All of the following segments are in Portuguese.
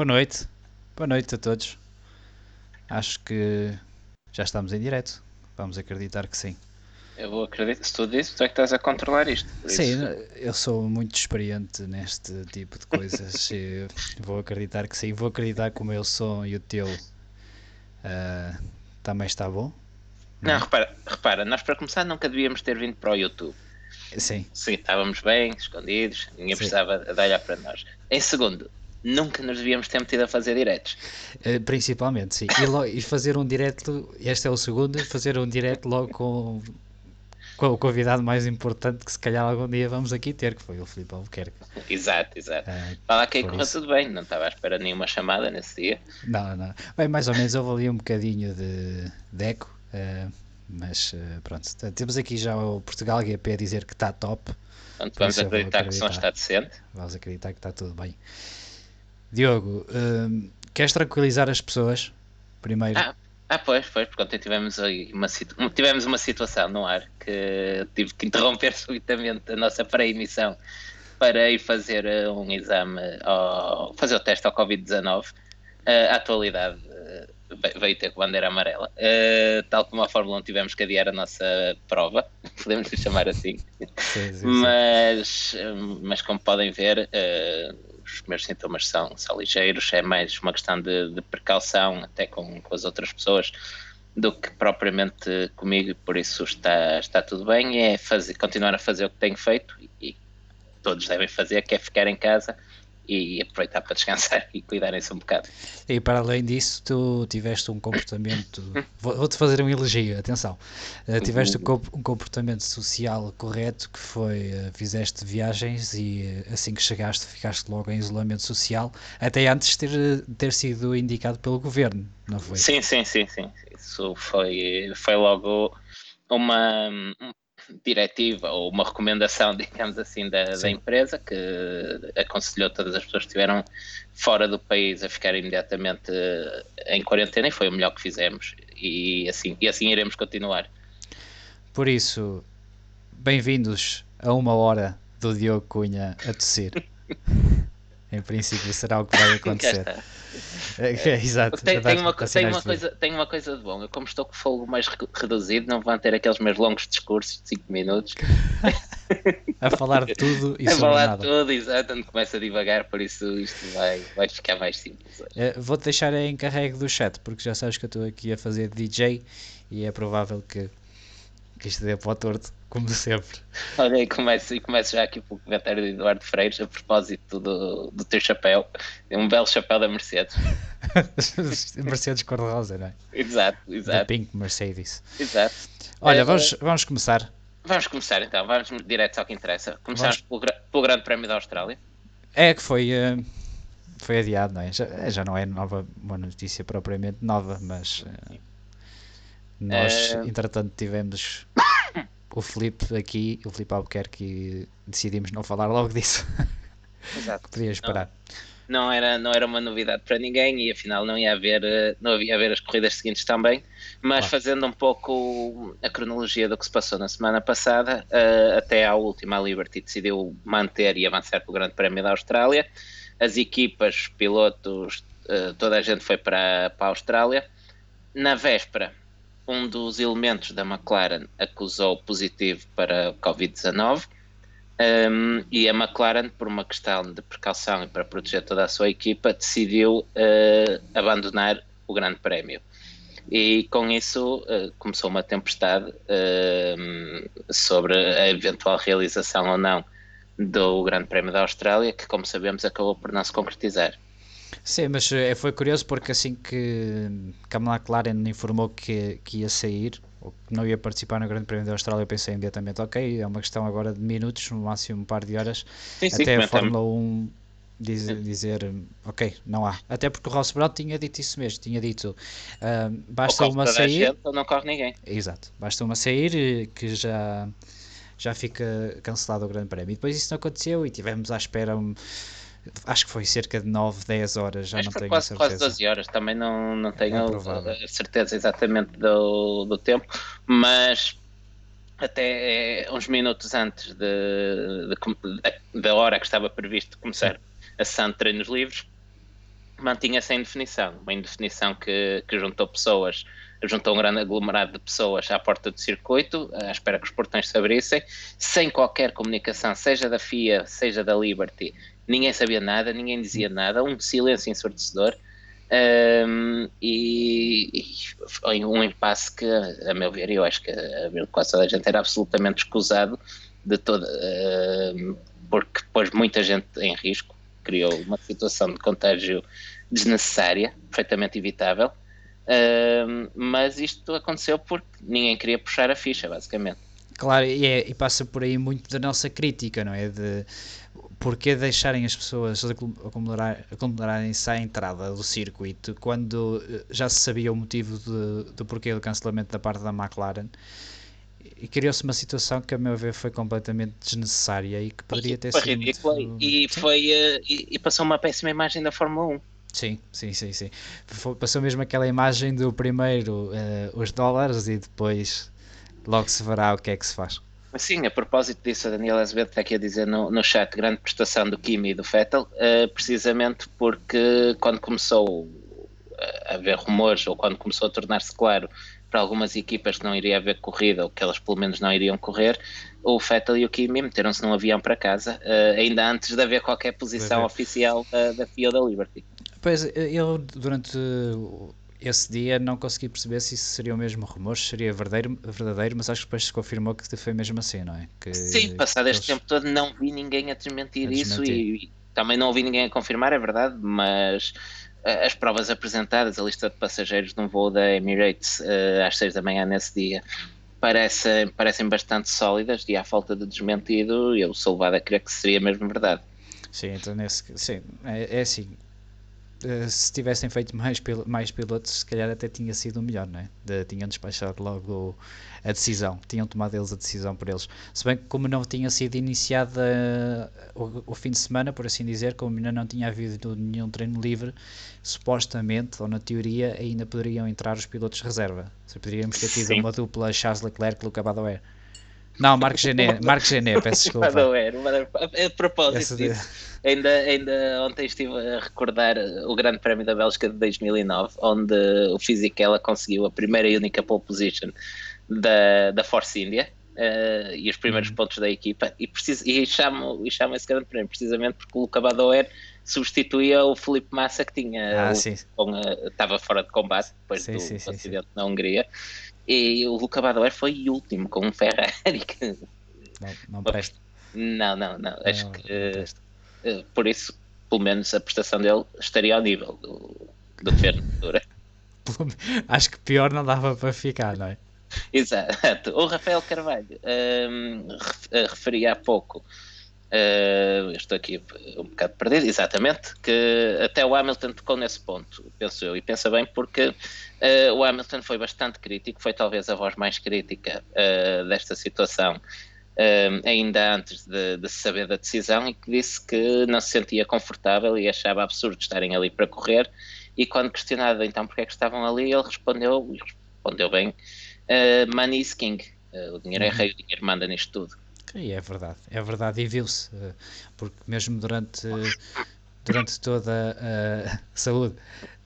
Boa noite. Boa noite a todos. Acho que já estamos em direto. Vamos acreditar que sim. Eu vou acreditar. Se tu dizes, tu é que estás a controlar isto. Sim, eu sou muito experiente neste tipo de coisas. vou acreditar que sim. Vou acreditar que o meu som e o teu uh, também está bom. Não, não repara, repara, nós para começar nunca devíamos ter vindo para o YouTube. Sim. Sim, estávamos bem, escondidos, ninguém sim. precisava de olhar para nós. Em segundo, nunca nos devíamos ter metido a fazer diretos. Uh, principalmente, sim. E, e, fazer um direto, este é o segundo, fazer um direto logo com, com o convidado mais importante que se calhar algum dia vamos aqui ter, que foi o Filipe Albuquerque. Exato, exato. Uh, Fala que correu tudo bem, não estava à espera de nenhuma chamada nesse dia. Não, não. Bem, mais ou menos houve ali um bocadinho de, de eco, uh, mas uh, pronto. Temos aqui já o Portugal GP a dizer que está top. Portanto, vamos acreditar, acreditar, que o som está decente. Vamos acreditar que está tudo bem. Diogo, uh, queres tranquilizar as pessoas primeiro? Ah, ah pois, pois, porque ontem tivemos, uma, tivemos uma situação no ar que tive que interromper subitamente a nossa pré-emissão para ir fazer eh, um exame, ao, fazer o teste ao Covid-19. Uh, a atualidade uh, veio ter com bandeira amarela. Uh, tal como a Fórmula 1 tivemos que adiar a nossa prova, podemos chamar assim. Sim, sim, sim. Mas, mas como podem ver, os primeiros sintomas são, são ligeiros, é mais uma questão de, de precaução, até com, com, as outras pessoas, do que propriamente comigo, por isso está, está tudo bem. É fazer, continuar a fazer o que tenho feito e, e todos devem fazer, que é ficar em casa e aproveitar para descansar e cuidarem-se um bocado. E para além disso, tu tiveste um comportamento. Vou-te fazer um elogio, atenção. Uh, tiveste um comportamento social correto que foi: uh, fizeste viagens e uh, assim que chegaste, ficaste logo em isolamento social, até antes de ter, ter sido indicado pelo governo, não foi? Sim, sim, sim, sim. Isso foi, foi logo uma, diretiva ou uma recomendação, digamos assim, da, da, empresa que aconselhou todas as pessoas que estiveram fora do país a ficar imediatamente em quarentena e foi o melhor que fizemos e assim, e assim iremos continuar. Por isso, bem-vindos a uma hora do Diogo Cunha a tossir. em princípio será o que vai acontecer. É, é, exato. Tem, tem, uma, tem, uma coisa, tem uma coisa de bom. Eu, como estou com fogo mais reduzido, não vão ter aqueles meus longos discursos de 5 minutos. a falar de tudo e A falar nada. de tudo, exato. Onde começa a divagar, por isso isto vai, vai ficar mais simples. É, Vou-te deixar em carrego do chat, porque já sabes que eu estou aqui a fazer DJ e é provável que, que isto dê para o torto como sempre. Olha, e começo, e começo já aqui pelo comentário de Eduardo Freires a propósito do, do teu chapéu. É um belo chapéu da Mercedes. Mercedes cor-de-rosa, não é? Exato, exato. Da Pink Mercedes. Exato. Olha, é, vamos, vamos começar. Vamos começar então, vamos direto ao que interessa. Começamos vamos... pelo, pelo Grande Prémio da Austrália. É que foi, uh, foi adiado, não é? Já, já não é nova, uma notícia propriamente nova, mas uh, nós, uh... entretanto, tivemos o Felipe aqui, o Felipe Albuquerque, decidimos não falar logo disso. Exato. que podia esperar. Não, não, era, não era uma novidade para ninguém e afinal não ia haver, eh, não havia haver as corridas seguintes também. Mas claro. fazendo um pouco a cronologia do que se passou na semana passada, uh, até à última, a Liberty decidiu manter e avançar para o Grande Prémio da Austrália. As equipas, pilotos, uh, toda a gente foi para, para a Austrália. Na véspera, um dos elementos da McLaren acusou positivo para Covid-19 um, e a McLaren, por uma questão de precaução e para proteger toda a sua equipa, decidiu uh, abandonar o Grande Prémio. E com isso uh, começou uma tempestade uh, sobre a eventual realização ou não do Grande Prémio da Austrália, que, como sabemos, acabou por não se concretizar. Sim, mas eh, foi curioso porque assim que, que a McLaren informou que, que ia sair, ou que não ia participar no Grande Prémio da Austrália, eu pensei imediatamente, ok, é uma questão agora de minutos, no máximo um par de horas, sim, sim, até a Fórmula 1 diz, dizer, ok, não há. Até porque o Ross Brown tinha dito isso mesmo, tinha dito, uh, basta uma sair... Gente, não corre ninguém. Exato, basta uma sair eh, que já, já fica cancelado o Grande Prémio. E depois isso não aconteceu e tivemos à espera... Um, acho que foi cerca de 9, 10 horas, já acho não tenho quase, certeza. Quase 12 horas, também não, não tenho é a certeza exatamente do, do tempo, mas até uns minutos antes de, de, de, da hora que estava previsto começar a sessão de treinos livres, mantinha-se em definição, uma indefinição que, que juntou pessoas, juntou um grande aglomerado de pessoas à porta do circuito, à espera que os portões se abrissem, sem qualquer comunicação, seja da FIA, seja da Liberty, ninguém sabia nada, ninguém dizia nada, um silêncio ensurdecedor. Um, e, e, foi um impasse que, a meu ver, eu acho que a quase toda a gente era absolutamente escusado de toda, uh, porque pôs muita gente em risco, criou uma situação de contágio desnecessária, perfeitamente evitável, uh, mas isto aconteceu porque ninguém queria puxar a ficha, basicamente. Claro, e, é, e passa por aí muito da nossa crítica, não é? De porquê deixarem as pessoas acumularem-se à entrada do circuito quando eh, já se sabia o motivo de, do porquê do cancelamento da parte da McLaren e criou-se uma situação que a meu ver foi completamente desnecessária e que poderia ter sido ridícula muito... e, foi, uh, e, e, passou uma péssima imagem da Fórmula 1 Sim, sim, sim, sim. Passou mesmo aquela imagem do primeiro uh, os dólares e depois logo se verá o que é que se faz. Sim, a propósito disso, a Daniela Azevedo está aqui a dizer no, no chat grande prestação do Kimi e do Vettel, uh, precisamente porque quando começou a haver rumores, ou quando começou a tornar-se claro para algumas equipas que não iria haver corrida, ou que elas pelo menos não iriam correr, o Vettel e o Kimi meteram-se num avião para casa, uh, ainda antes de haver qualquer posição oficial uh, da FIA da Liberty. Pois, eu durante esse dia não consegui perceber se isso seria o mesmo rumor, se seria verdadeiro, verdadeiro, mas acho que depois se confirmou que foi mesmo assim, não é? Que, Sim, passado este tempo todo não vi ninguém a desmentir, a desmentir. isso e, e, também não ouvi ninguém a confirmar, é verdade, mas uh, as provas apresentadas, a lista de passageiros de um voo da Emirates uh, às 6 da manhã nesse dia, parecem, parecem bastante sólidas e à falta de desmentido eu sou levado a crer que seria mesmo verdade. Sim, então nesse, sim, é, é assim, eh, se tivessem feito mais, pil mais pilotos, se calhar até tinha sido o melhor, não é? De, tinham despachado logo a decisão, tinham tomado eles a decisão por eles. Se bem que, como não tinha sido iniciada uh, o, o, fim de semana, por assim dizer, como ainda não tinha havido nenhum treino livre, supostamente, ou na teoria, ainda poderiam entrar os pilotos reserva. Se poderíamos ter tido Sim. uma dupla Charles Leclerc e Luca Badoer. Não, Marcos Gené, Marcos Gené, peço desculpa. A propósito disso. Ainda, ainda ontem estive a recordar o Grande Prémio da Bélgica de 2009, onde o Fisichella conseguiu a primeira e única pole position da, da Force India uh, e os primeiros uhum. pontos da equipa. E, preciso, e, chamo, e chamo esse Grande Prémio precisamente porque o Luca Badoer substituía o Felipe Massa, que tinha ah, com, uh, estava fora de combate depois sim, do sim, acidente sim, na Hungria. E o Luca Badoer foi último com um Ferrari que. Não, não presta. Não, não, não. Acho não, que. Não eh, por isso, pelo menos a prestação dele estaria ao nível do, do Fernandura. Acho que pior não dava para ficar, não é? Exato. O Rafael Carvalho um, eh, referia há pouco, uh, estou aqui um bocado perdido, exatamente, que até o Hamilton tocou nesse ponto, penso eu, e pensa bem porque uh, o Hamilton foi bastante crítico, foi talvez a voz mais crítica uh, desta situação ainda antes de, de, saber da decisão, e que disse que não se sentia confortável e achava absurdo estarem ali para correr. E quando questionado então porque é que estavam ali, ele respondeu, e respondeu bem: uh, Money is king. O dinheiro é uhum. rei, o dinheiro manda nisto tudo. E é verdade, é verdade, e viu-se, uh, porque mesmo durante, durante toda a saúde,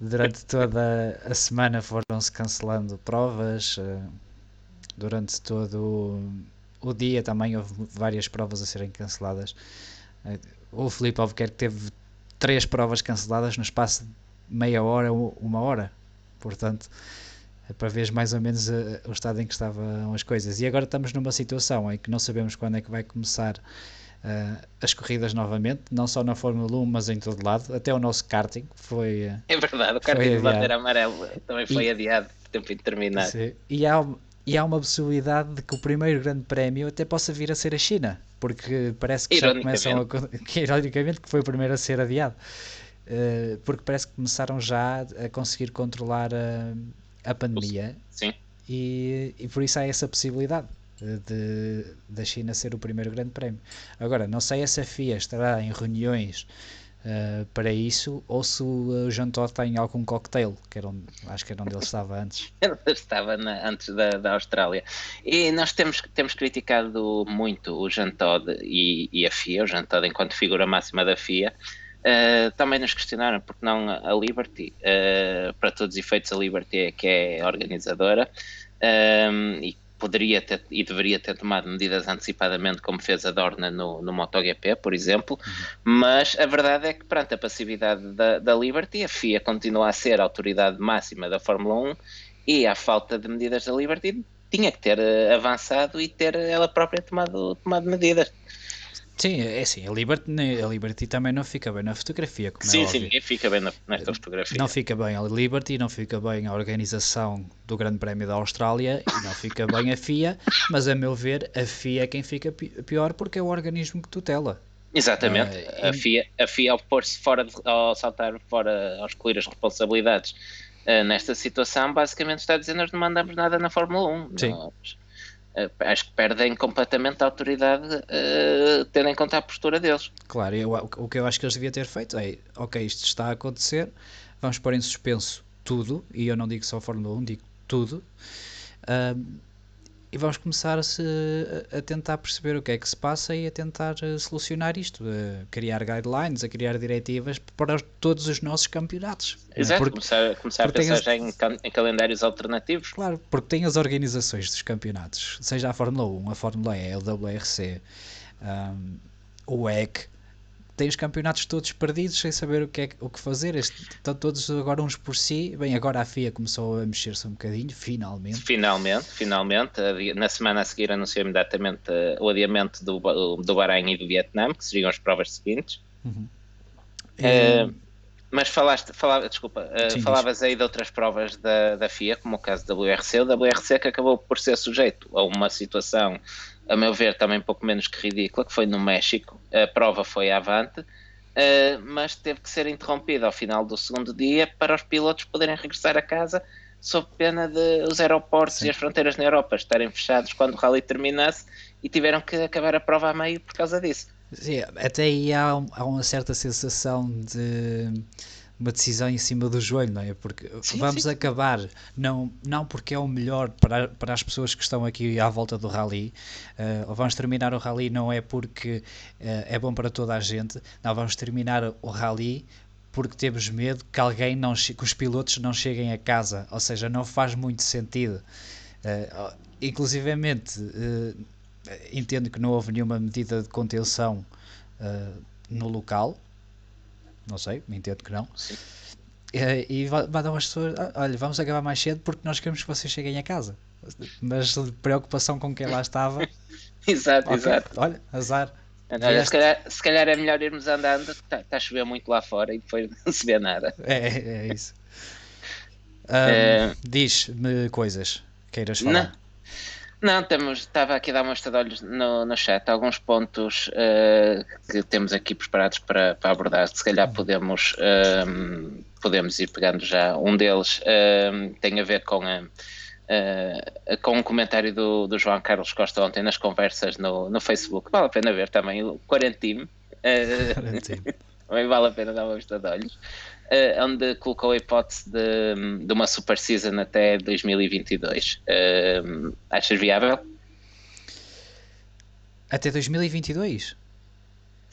durante toda a semana foram-se cancelando provas, durante todo o dia também houve várias provas a serem canceladas. Eh, o Felipe Albuquerque teve três provas canceladas no espaço de meia hora ou uma hora. Portanto, para ver mais ou menos eh, o estado em que estavam as coisas. E agora estamos numa situação em que não sabemos quando é que vai começar uh, as corridas novamente, não só na Fórmula 1, mas em todo lado. Até o nosso karting foi. É verdade, o karting de bandeira amarela também foi e, adiado por tempo indeterminado. Sim, e há, e há uma possibilidade de que o primeiro grande prémio até possa vir a ser a China, porque parece que já começam a. Que, ironicamente, que foi o primeiro a ser adiado. Uh, porque parece que começaram já a conseguir controlar a pandemia. Sim. E, e por isso há essa possibilidade de, da China ser o primeiro grande prémio. Agora, não sei se a FIA estará em reuniões uh, para isso, ou se o Jean Todt tem algum cocktail, que era onde, acho que era onde ele estava antes. Ele estava na, antes da, da Austrália. E nós temos, temos criticado muito o Jean Todt e, e a FIA, o Jean Todt enquanto figura máxima da FIA, Uh, também nos questionaram porque não a Liberty, uh, para todos os efeitos a Liberty é que é organizadora um, e poderia ter e deveria ter tomado medidas antecipadamente como fez a Dorna no, no MotoGP, por exemplo, mas a verdade é que perante a passividade da, da Liberty, a FIA continua a ser a autoridade máxima da Fórmula 1 e à falta de medidas da Liberty tinha que ter uh, avançado e ter ela própria tomado, tomado medidas. Sim, é assim, a Liberty, a Liberty também não fica bem na fotografia, como é sim, é sim, ninguém fica bem na, nesta fotografia. Não fica bem a Liberty, não fica bem a organização do Grande Prémio da Austrália e não fica bem a FIA, mas a meu ver a FIA é quem fica pior porque é o organismo que tutela. Exatamente, uh, a, FIA, a FIA ao pôr-se fora, de, ao saltar fora, ao excluir as responsabilidades uh, nesta situação, basicamente está dizendo nós não mandamos nada na Fórmula 1. Sim. Nós, acho que perdem completamente a autoridade uh, tendo em conta a postura deles. Claro, eu, o que eu acho que eles deviam ter feito é, ok, isto está a acontecer, vamos pôr em suspenso tudo, e eu não digo só Fórmula 1, digo tudo, uh, e vamos começar a, a, tentar perceber o que é que se passa e a tentar eh, solucionar isto, a criar guidelines, a criar diretivas para todos os nossos campeonatos. Exato, porque, começar, começar porque a pensar as, já em, em, calendários alternativos. Claro, porque tem as organizações dos campeonatos, seja a Fórmula 1, a Fórmula E, o WRC, um, o WEC, tem os campeonatos todos perdidos sem saber o que, é, o que fazer. Estão todos agora uns por si. Bem, agora a FIA começou a mexer-se um bocadinho, finalmente. Finalmente, finalmente. Na semana a seguir anunciou imediatamente eh, o adiamento do, do Bahrein e do Vietnã, que seriam as provas seguintes. Uhum. Uh, mas falaste, falava, desculpa, uh, Sim, falavas aí de outras provas da, da FIA, como o caso da WRC, o WRC que acabou por ser sujeito a uma situação a meu ver, também um pouco menos que ridícula, que foi no México. A prova foi avante, uh, mas teve que ser interrompida ao final do segundo dia para os pilotos poderem regressar a casa, sob pena de os aeroportos Sim. e as fronteiras na Europa estarem fechados quando o rally terminasse e tiveram que acabar a prova a meio por causa disso. Sim, até aí há, há uma certa sensação de uma decisão em cima do joelho, não é? Porque sim, vamos sim. acabar, não, não porque é o melhor para, para as pessoas que estão aqui à volta do rally, uh, vamos terminar o rally não é porque uh, é bom para toda a gente, não, vamos terminar o rally porque temos medo que alguém não que os pilotos não cheguem a casa, ou seja, não faz muito sentido. Uh, inclusivamente, uh, entendo que não houve nenhuma medida de contenção uh, no local, não sei, me entendo que não. Sim. E, e mandam as pessoas, ah, olha, vamos acabar mais cedo porque nós queremos que vocês cheguem a casa. Mas preocupação com quem lá estava. exato, okay, exato. Olha, azar. Olha, se, calhar, se calhar é melhor irmos andando, está tá a chover muito lá fora e depois não se vê nada. É, é isso. Um, é... Diz-me coisas, queiras falar. Não. Não, temos, estava aqui a dar uma vista de olhos no, no chat, alguns pontos uh, que temos aqui preparados para, para abordar. Se calhar podemos, uh, podemos ir pegando já. Um deles uh, tem a ver com, a, com um comentário do, do João Carlos Costa ontem nas conversas no, no Facebook. Vale a pena ver também o Quarentime. também vale a pena dar uma vista de olhos uh, onde colocou a hipótese de, de uma super season até 2022. Uh, eh, achas viável? Até 2022?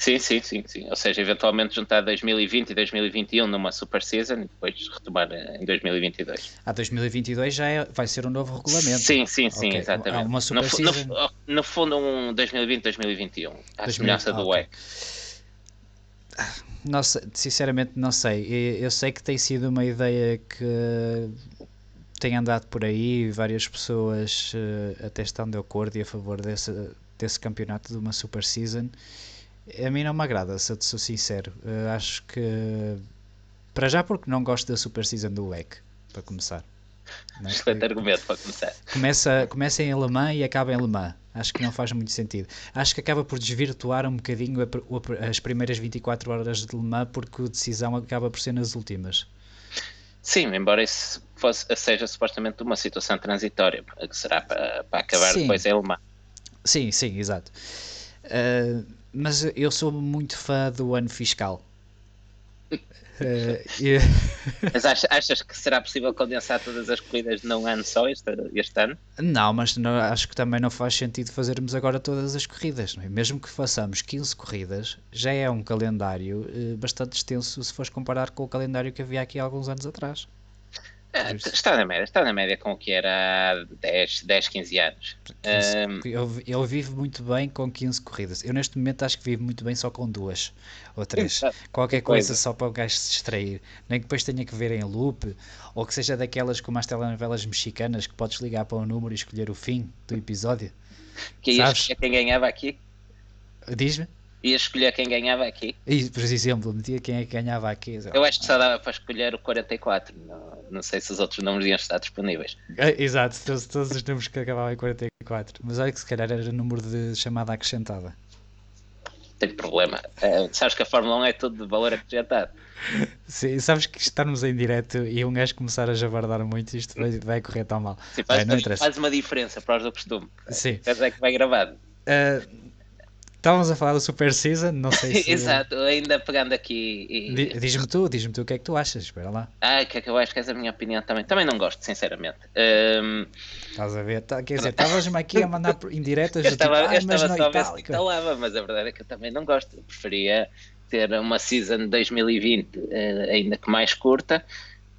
Sim, sim, sim, sim. Ou seja, eventualmente juntar 2020 e 2021 numa super season e depois retomar em 2022. A 2022 já é, vai ser um novo regulamento. Sim, sim, sim, okay. exatamente. Uma super no, season... no, no fundo, um 2020-2021, à semelhança do okay. Não sei, sinceramente não sei. Eu sei que tem sido uma ideia que tem andado por aí, várias pessoas uh, até estão de acordo e a favor desse, desse campeonato de uma Super Season. A mim não me agrada, se eu te sou sincero. Uh, acho que, para já, porque não gosto da Super Season do WEC, para começar. É? Excelente argumento para começar. Começa, começa em alemã e acaba em alemã. Acho que não faz muito sentido. Acho que acaba por desvirtuar um bocadinho as primeiras 24 horas de Le Mans porque a decisão acaba por ser nas últimas. Sim, embora isso fosse, seja supostamente uma situação transitória, que será para, para acabar sim. depois em Le Mans. Sim, sim, exato. Uh, mas eu sou muito fã do ano fiscal. Uh, Mas achas, achas, que será possível condensar todas as corridas num ano só este, este ano? Não, mas não, acho que também não faz sentido fazermos agora todas as corridas. É? Mesmo que façamos 15 corridas, já é um calendário eh, bastante extenso se fores comparar com o calendário que havia aqui há alguns anos atrás. É, está na média, está na média com o que era há 10, 10 15 anos. Um... Eu, eu vivo muito bem com 15 corridas. Eu neste momento acho que vivo muito bem só com duas ou três. Qualquer coisa, coisa só para o gajo se distrair. Nem que depois tenha que ver em loop, ou que seja daquelas como as telenovelas mexicanas que podes ligar para um número e escolher o fim do episódio. Que Sabes? quem ganhava aqui? Diz-me ia escolher quem ganhava aqui. E, por exemplo, metia quem é que ganhava aqui. Eu acho que só dava para escolher o 44. Não, não sei se os outros números iam estar disponíveis. É, exato, todos, todos os números que acabavam em 44. Mas olha que se calhar era o número de chamada acrescentada. Tem problema. É, sabes que a Fórmula 1 é tudo de valor acrescentado. Sim, sabes que estarmos em direto e um gajo começar a javardar muito, isto vai, vai correr tão mal. Sim, faz, Bem, faz uma diferença para os do costume. Sim. É que vai gravado. Uh, Estávamos a falar do Super Season, não sei se. Exato, ainda pegando aqui. E... Diz-me tu, diz-me tu o que é que tu achas, espera lá. Ah, que é que eu acho que essa é a minha opinião também. Também não gosto, sinceramente. Um... Estás a ver? Tá, quer dizer, estavas-me aqui a mandar indiretas. eu estava, tipo, ah, eu estava só a ver se instalava, mas a verdade é que eu também não gosto. Eu preferia ter uma season 2020 uh, eh, ainda que mais curta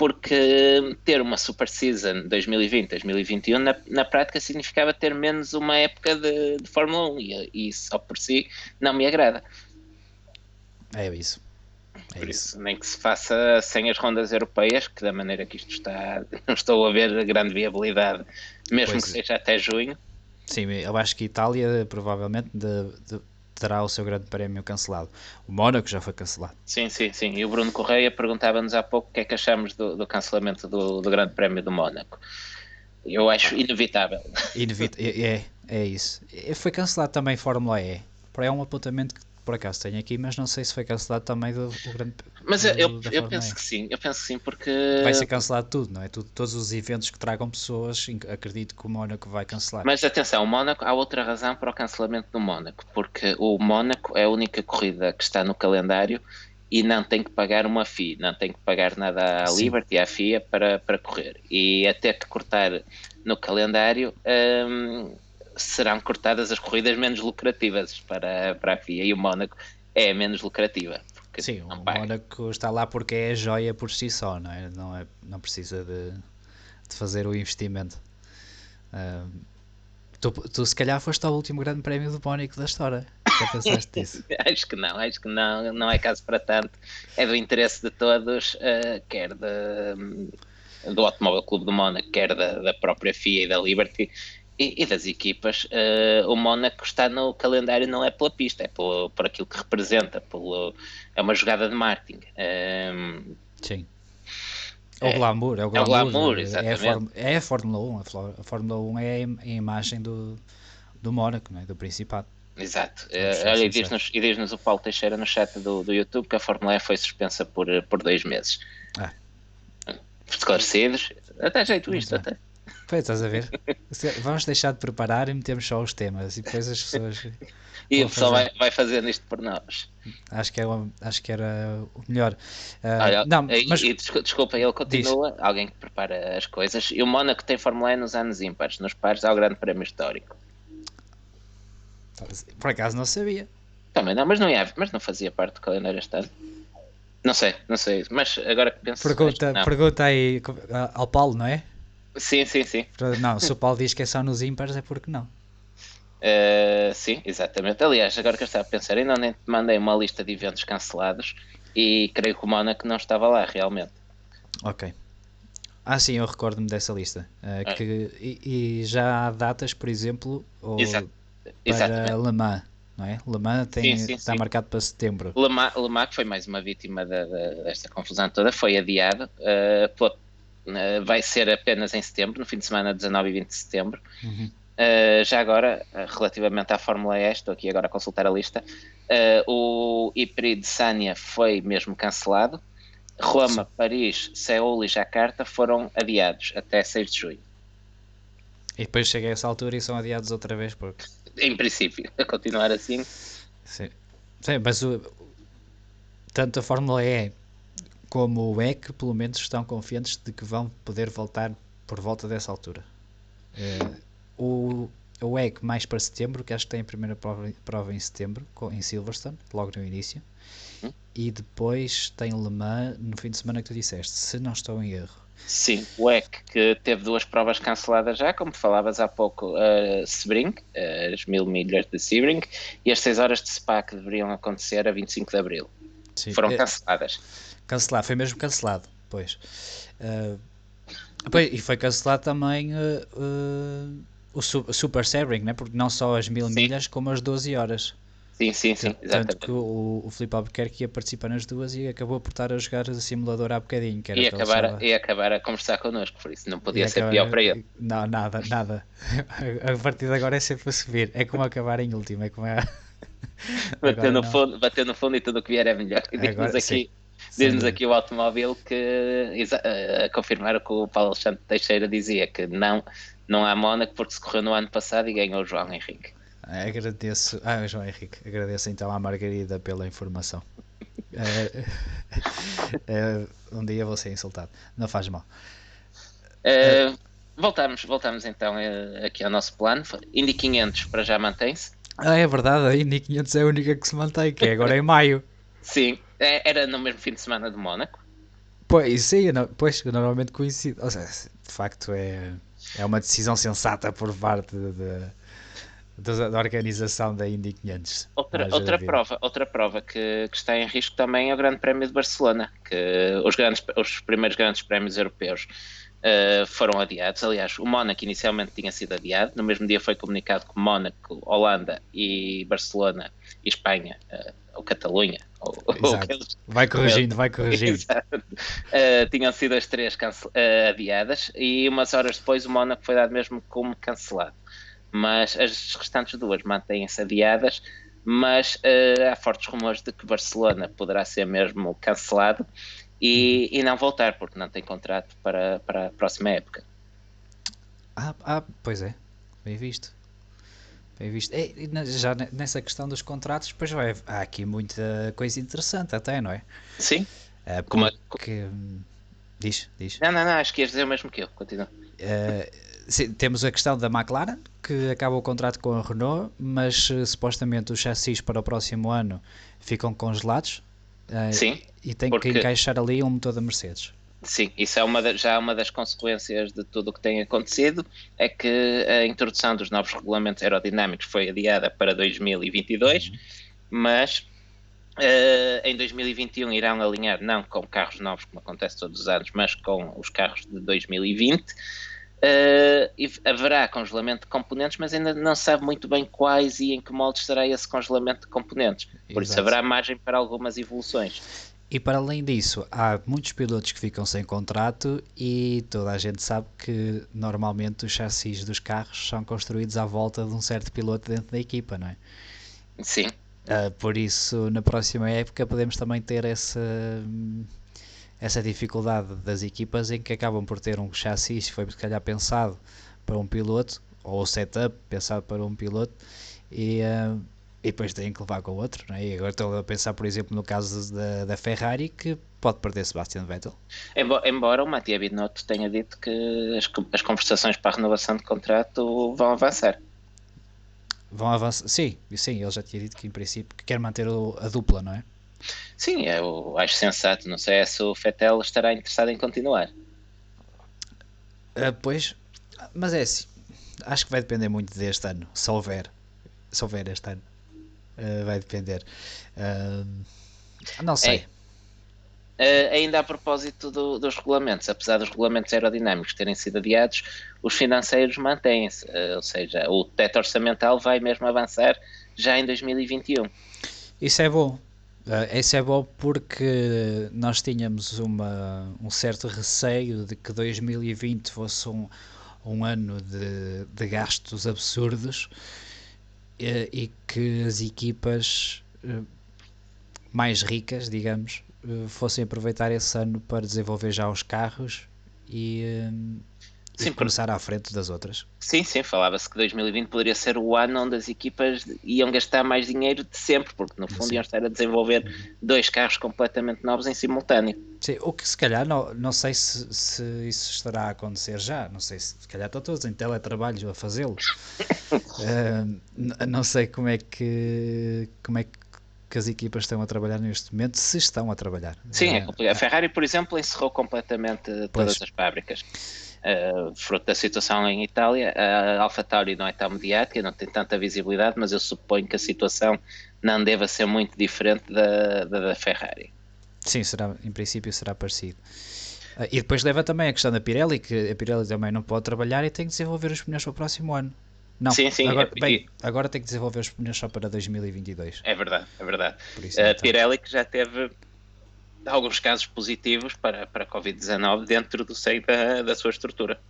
porque ter uma Super Season 2020-2021 na, na, prática significava ter menos uma época de, de Fórmula 1 e, e só por si não me agrada. É isso. É por isso. isso. nem que se faça sem as rondas europeias, que da maneira que isto está, não estou a ver grande viabilidade, mesmo pois que seja até junho. Sim, eu acho que Itália provavelmente de, de, terá o seu grande prémio cancelado. O Mónaco já foi cancelado. Sim, sim, sim. E o Bruno Correia perguntava-nos há pouco o que é que achamos do, do cancelamento do, do grande prémio do Mónaco. Eu acho inevitável. Inevit é, é, é isso. Foi cancelado também Fórmula E. É um apontamento que por acaso tenho aqui, mas não sei se foi cancelado também do, do grande. Mas do, eu, eu penso que sim, eu penso que sim, porque. Vai ser cancelado tudo, não é? Tudo, todos os eventos que tragam pessoas, acredito que o Mónaco vai cancelar. Mas atenção, o Mónaco, há outra razão para o cancelamento do Mónaco, porque o Mónaco é a única corrida que está no calendário e não tem que pagar uma FIA, não tem que pagar nada à sim. Liberty, à FIA para, para correr. E até que cortar no calendário. Hum, serão cortadas as corridas menos lucrativas para, para a FIA e o Mónaco é menos lucrativa. Sim, o Mónaco está lá porque é a joia por si só, não é? Não, é, não precisa de, de fazer o investimento. Uh, tu, tu, se calhar foste ao último grande prémio do Mónaco da história. Já pensaste nisso? acho que não, acho que não, não é caso para tanto. É do interesse de todos, uh, quer de, do Automóvel Clube do Mónaco, quer da, da própria FIA e da Liberty e, e das equipas, uh, o Mónaco está no calendário não é pela pista, é por, por aquilo que representa, pelo, é uma jogada de marketing. Um, ehm, Sim. É o glamour, é o glamour. É, o glamour, exatamente. É a, Fórmula 1, a Fórmula 1 é a imagem do, do Mónaco, é? do Principado. Exato. Uh, olha, e diz-nos diz o Paulo Teixeira no chat do, do YouTube que a Fórmula E foi suspensa por, por dois meses. Ah. Esclarecidos, até jeito isto, até. Pois, estás a ver? Vamos deixar de preparar e metemos só os temas e depois as pessoas. e o pessoal vai, vai fazendo isto por nós. Acho que, é, acho que era o melhor. Uh, Olha, não, mas... e, desculpa, ele continua, Diz. alguém que prepara as coisas. E o Mónaco tem Fórmula E nos anos ímpares, nos pares há o Grande Prémio Histórico. Por acaso não sabia. Também não, mas não, ia, mas não fazia parte do calendário este ano. Não sei, não sei, mas agora que penso. Pergunta, pergunta aí ao Paulo, não é? Sim, sim, sim. Não, se o Paulo diz que é só nos ímpares, é porque não. Uh, sim, exatamente. Aliás, agora que eu estava a pensar, ainda nem te mandei uma lista de eventos cancelados e creio que o Mónaco não estava lá realmente. Ok. Ah, sim, eu recordo-me dessa lista. Uh, que, e, e, já há datas, por exemplo, ou Exato. para exatamente. Le Mans, não é? Le Mans tem, sim, sim, está sim. marcado para setembro. Le Mans, Le Mans, que foi mais uma vítima da, da, desta confusão toda, foi adiado uh, pela eh, vai ser apenas em setembro, no fim de semana 19 e 20 de setembro. Uhum. Uh, já agora, uh, relativamente à Fórmula E, estou aqui agora a consultar a lista, o IPRI de Sânia foi mesmo cancelado. Roma. Paris, Seul e Jacarta foram adiados até 6 de junho. E depois chega a essa altura e são adiados outra vez porque... Em princípio, a continuar assim. Sim, Sim mas o, tanto a Fórmula E como o EC, pelo menos estão confiantes de que vão poder voltar por volta dessa altura. Uh, o, o EC mais para setembro, que acho que tem a primeira prova, prova em setembro, em Silverstone, logo no início. Hum? E depois tem Le Mans no fim de semana que tu disseste, se não estou em erro. Sim, o EC que teve duas provas canceladas já, como falavas há pouco, uh, Sebring, uh, as mil milhas de Sebring, e as 6 horas de Spa que deveriam acontecer a 25 de Abril. Sim. Foram é, canceladas. Cancelado, foi mesmo cancelado, pois. Uh, pois e foi cancelado também uh, uh, o Super Sebring, né? porque não só as mil Sim. milhas, como as 12 horas. Sim, sim, sim. Tanto que o, o Filipe Albuquerque ia participar nas duas e acabou por estar a jogar o simulador há bocadinho. Que e, acabar, estava... e acabar a conversar connosco, por isso não podia e ser acabar... pior para ele. Não, nada, nada. A partir de agora é sempre a subir. É como acabar em último, é como é. Bater no, fundo, bater no fundo e tudo o que vier é melhor. Diz-nos aqui, diz aqui o automóvel que a confirmar o que o Paulo Alexandre Teixeira dizia, que não, não há Mónaco porque se correu no ano passado e ganhou o João Henrique. Agradeço. Ah, João Henrique, agradeço então à Margarida pela informação. é, é, um dia vou ser insultado, não faz mal. Uh, voltamos, voltamos então uh, aqui ao nosso plano. Indy 500 para já mantém-se. Ah, é verdade, a Indy 500 é a única que se mantém, que é agora em maio. Sim, era no mesmo fim de semana de Mónaco. Pois, sim, pois, normalmente coincide. Ou seja, de facto é, é uma decisão sensata por parte da, da organização da Indy 500. Outra, outra prova, outra prova que, que, está em risco também é o Grande Prémio de Barcelona, que os, grandes, os primeiros grandes prémios europeus uh, foram adiados. Aliás, o Mónaco inicialmente tinha sido adiado, no mesmo dia foi comunicado que Mónaco, Holanda e Barcelona e Espanha, uh, ou Catalunha, eles, vai corrigindo, vai corrigindo. uh, tinham sido as três adiadas e umas horas depois o Mónaco foi dado mesmo como cancelado mas as restantes duas mantêm-se adiadas, mas uh, há fortes rumores de que Barcelona poderá ser mesmo cancelado e, e não voltar, porque não tem contrato para, para a próxima época. Ah, ah pois é, bem visto. Bem visto. É, já nessa questão dos contratos, depois vai, há aqui muita coisa interessante até, não é? Sim. É, porque... Como... Diz, diz. Não, não, não, acho que ias dizer o mesmo que eu, continua. Uh, temos a questão da McLaren, que acaba o contrato com a Renault, mas uh, supostamente os chassis para o próximo ano ficam congelados. Uh, Sim. E tem porque... que encaixar ali um motor da Mercedes. Sim, isso é uma já é uma das consequências de tudo o que tem acontecido, é que a introdução dos novos regulamentos aerodinâmicos foi adiada para 2022, uhum. mas uh, em 2021 irão alinhar não com carros novos, como acontece todos os anos, mas com os carros de 2020 Uh, haverá congelamento de componentes, mas ainda não sabe muito bem quais e em que moldes será esse congelamento de componentes. Por Exato. isso haverá margem para algumas evoluções. E para além disso, há muitos pilotos que ficam sem contrato e toda a gente sabe que normalmente os chassis dos carros são construídos à volta de um certo piloto dentro da equipa, não é? Sim. Uh, por isso, na próxima época podemos também ter essa essa dificuldade das equipas em que acabam por ter um chassi que foi se calhar pensado para um piloto ou o setup pensado para um piloto e, uh, e depois têm que levar com o outro não é? e agora estou a pensar por exemplo no caso da, da Ferrari que pode perder Sebastian Vettel embora, o Mattia Binotto tenha dito que as, as conversações para a renovação de contrato vão avançar vão avançar, sim, sim, ele já tinha dito que em princípio que quer manter o, a dupla, não é? Sim, eu acho sensato. Não sei se o Fettel estará interessado em continuar. Uh, pois, mas é assim. Acho que vai depender muito deste ano, se houver. Se houver este ano. Uh, vai depender. Uh, não sei. É. ainda a propósito do, dos regulamentos, apesar dos regulamentos aerodinâmicos terem sido adiados, os financeiros mantêm-se, ou seja, o teto orçamental vai mesmo avançar já em 2021. Isso é bom, Uh, esse é bom porque nós tínhamos uma, um certo receio de que 2020 fosse um, um ano de, de gastos absurdos e, eh, e, que as equipas uh, mais ricas, digamos, uh, fossem aproveitar esse ano para desenvolver já os carros e, sim, começar à frente das outras. Sim, sim, falava-se que 2020 poderia ser o ano onde as equipas iam gastar mais dinheiro de sempre, porque no fundo sim. iam estar a desenvolver dois carros completamente novos em simultâneo. Sim, o que se calhar, não, não sei se, se isso estará a acontecer já, não sei se, se calhar estão todos em teletrabalho a fazê-lo. uh, não sei como é que como é que que as equipas estão a trabalhar neste momento, se estão a trabalhar. Sim, é complicado. A Ferrari, por exemplo, encerrou completamente todas pois. as fábricas. Uh, fruto da situação em Itália, a AlphaTauri não é tão mediática, não tem tanta visibilidade, mas eu suponho que a situação não deva ser muito diferente da, da, da Ferrari. Sim, será, em princípio será parecido. Uh, e depois leva também a questão da Pirelli, que a Pirelli também não pode trabalhar e tem que desenvolver os pneus para o próximo ano. Não, sim, sim. Agora, é, bem, agora tem que desenvolver os pneus só para 2022. É verdade, é verdade. Isso, a então. Pirelli que já teve alguns casos positivos para, para a Covid-19 dentro do seio da, da sua estrutura.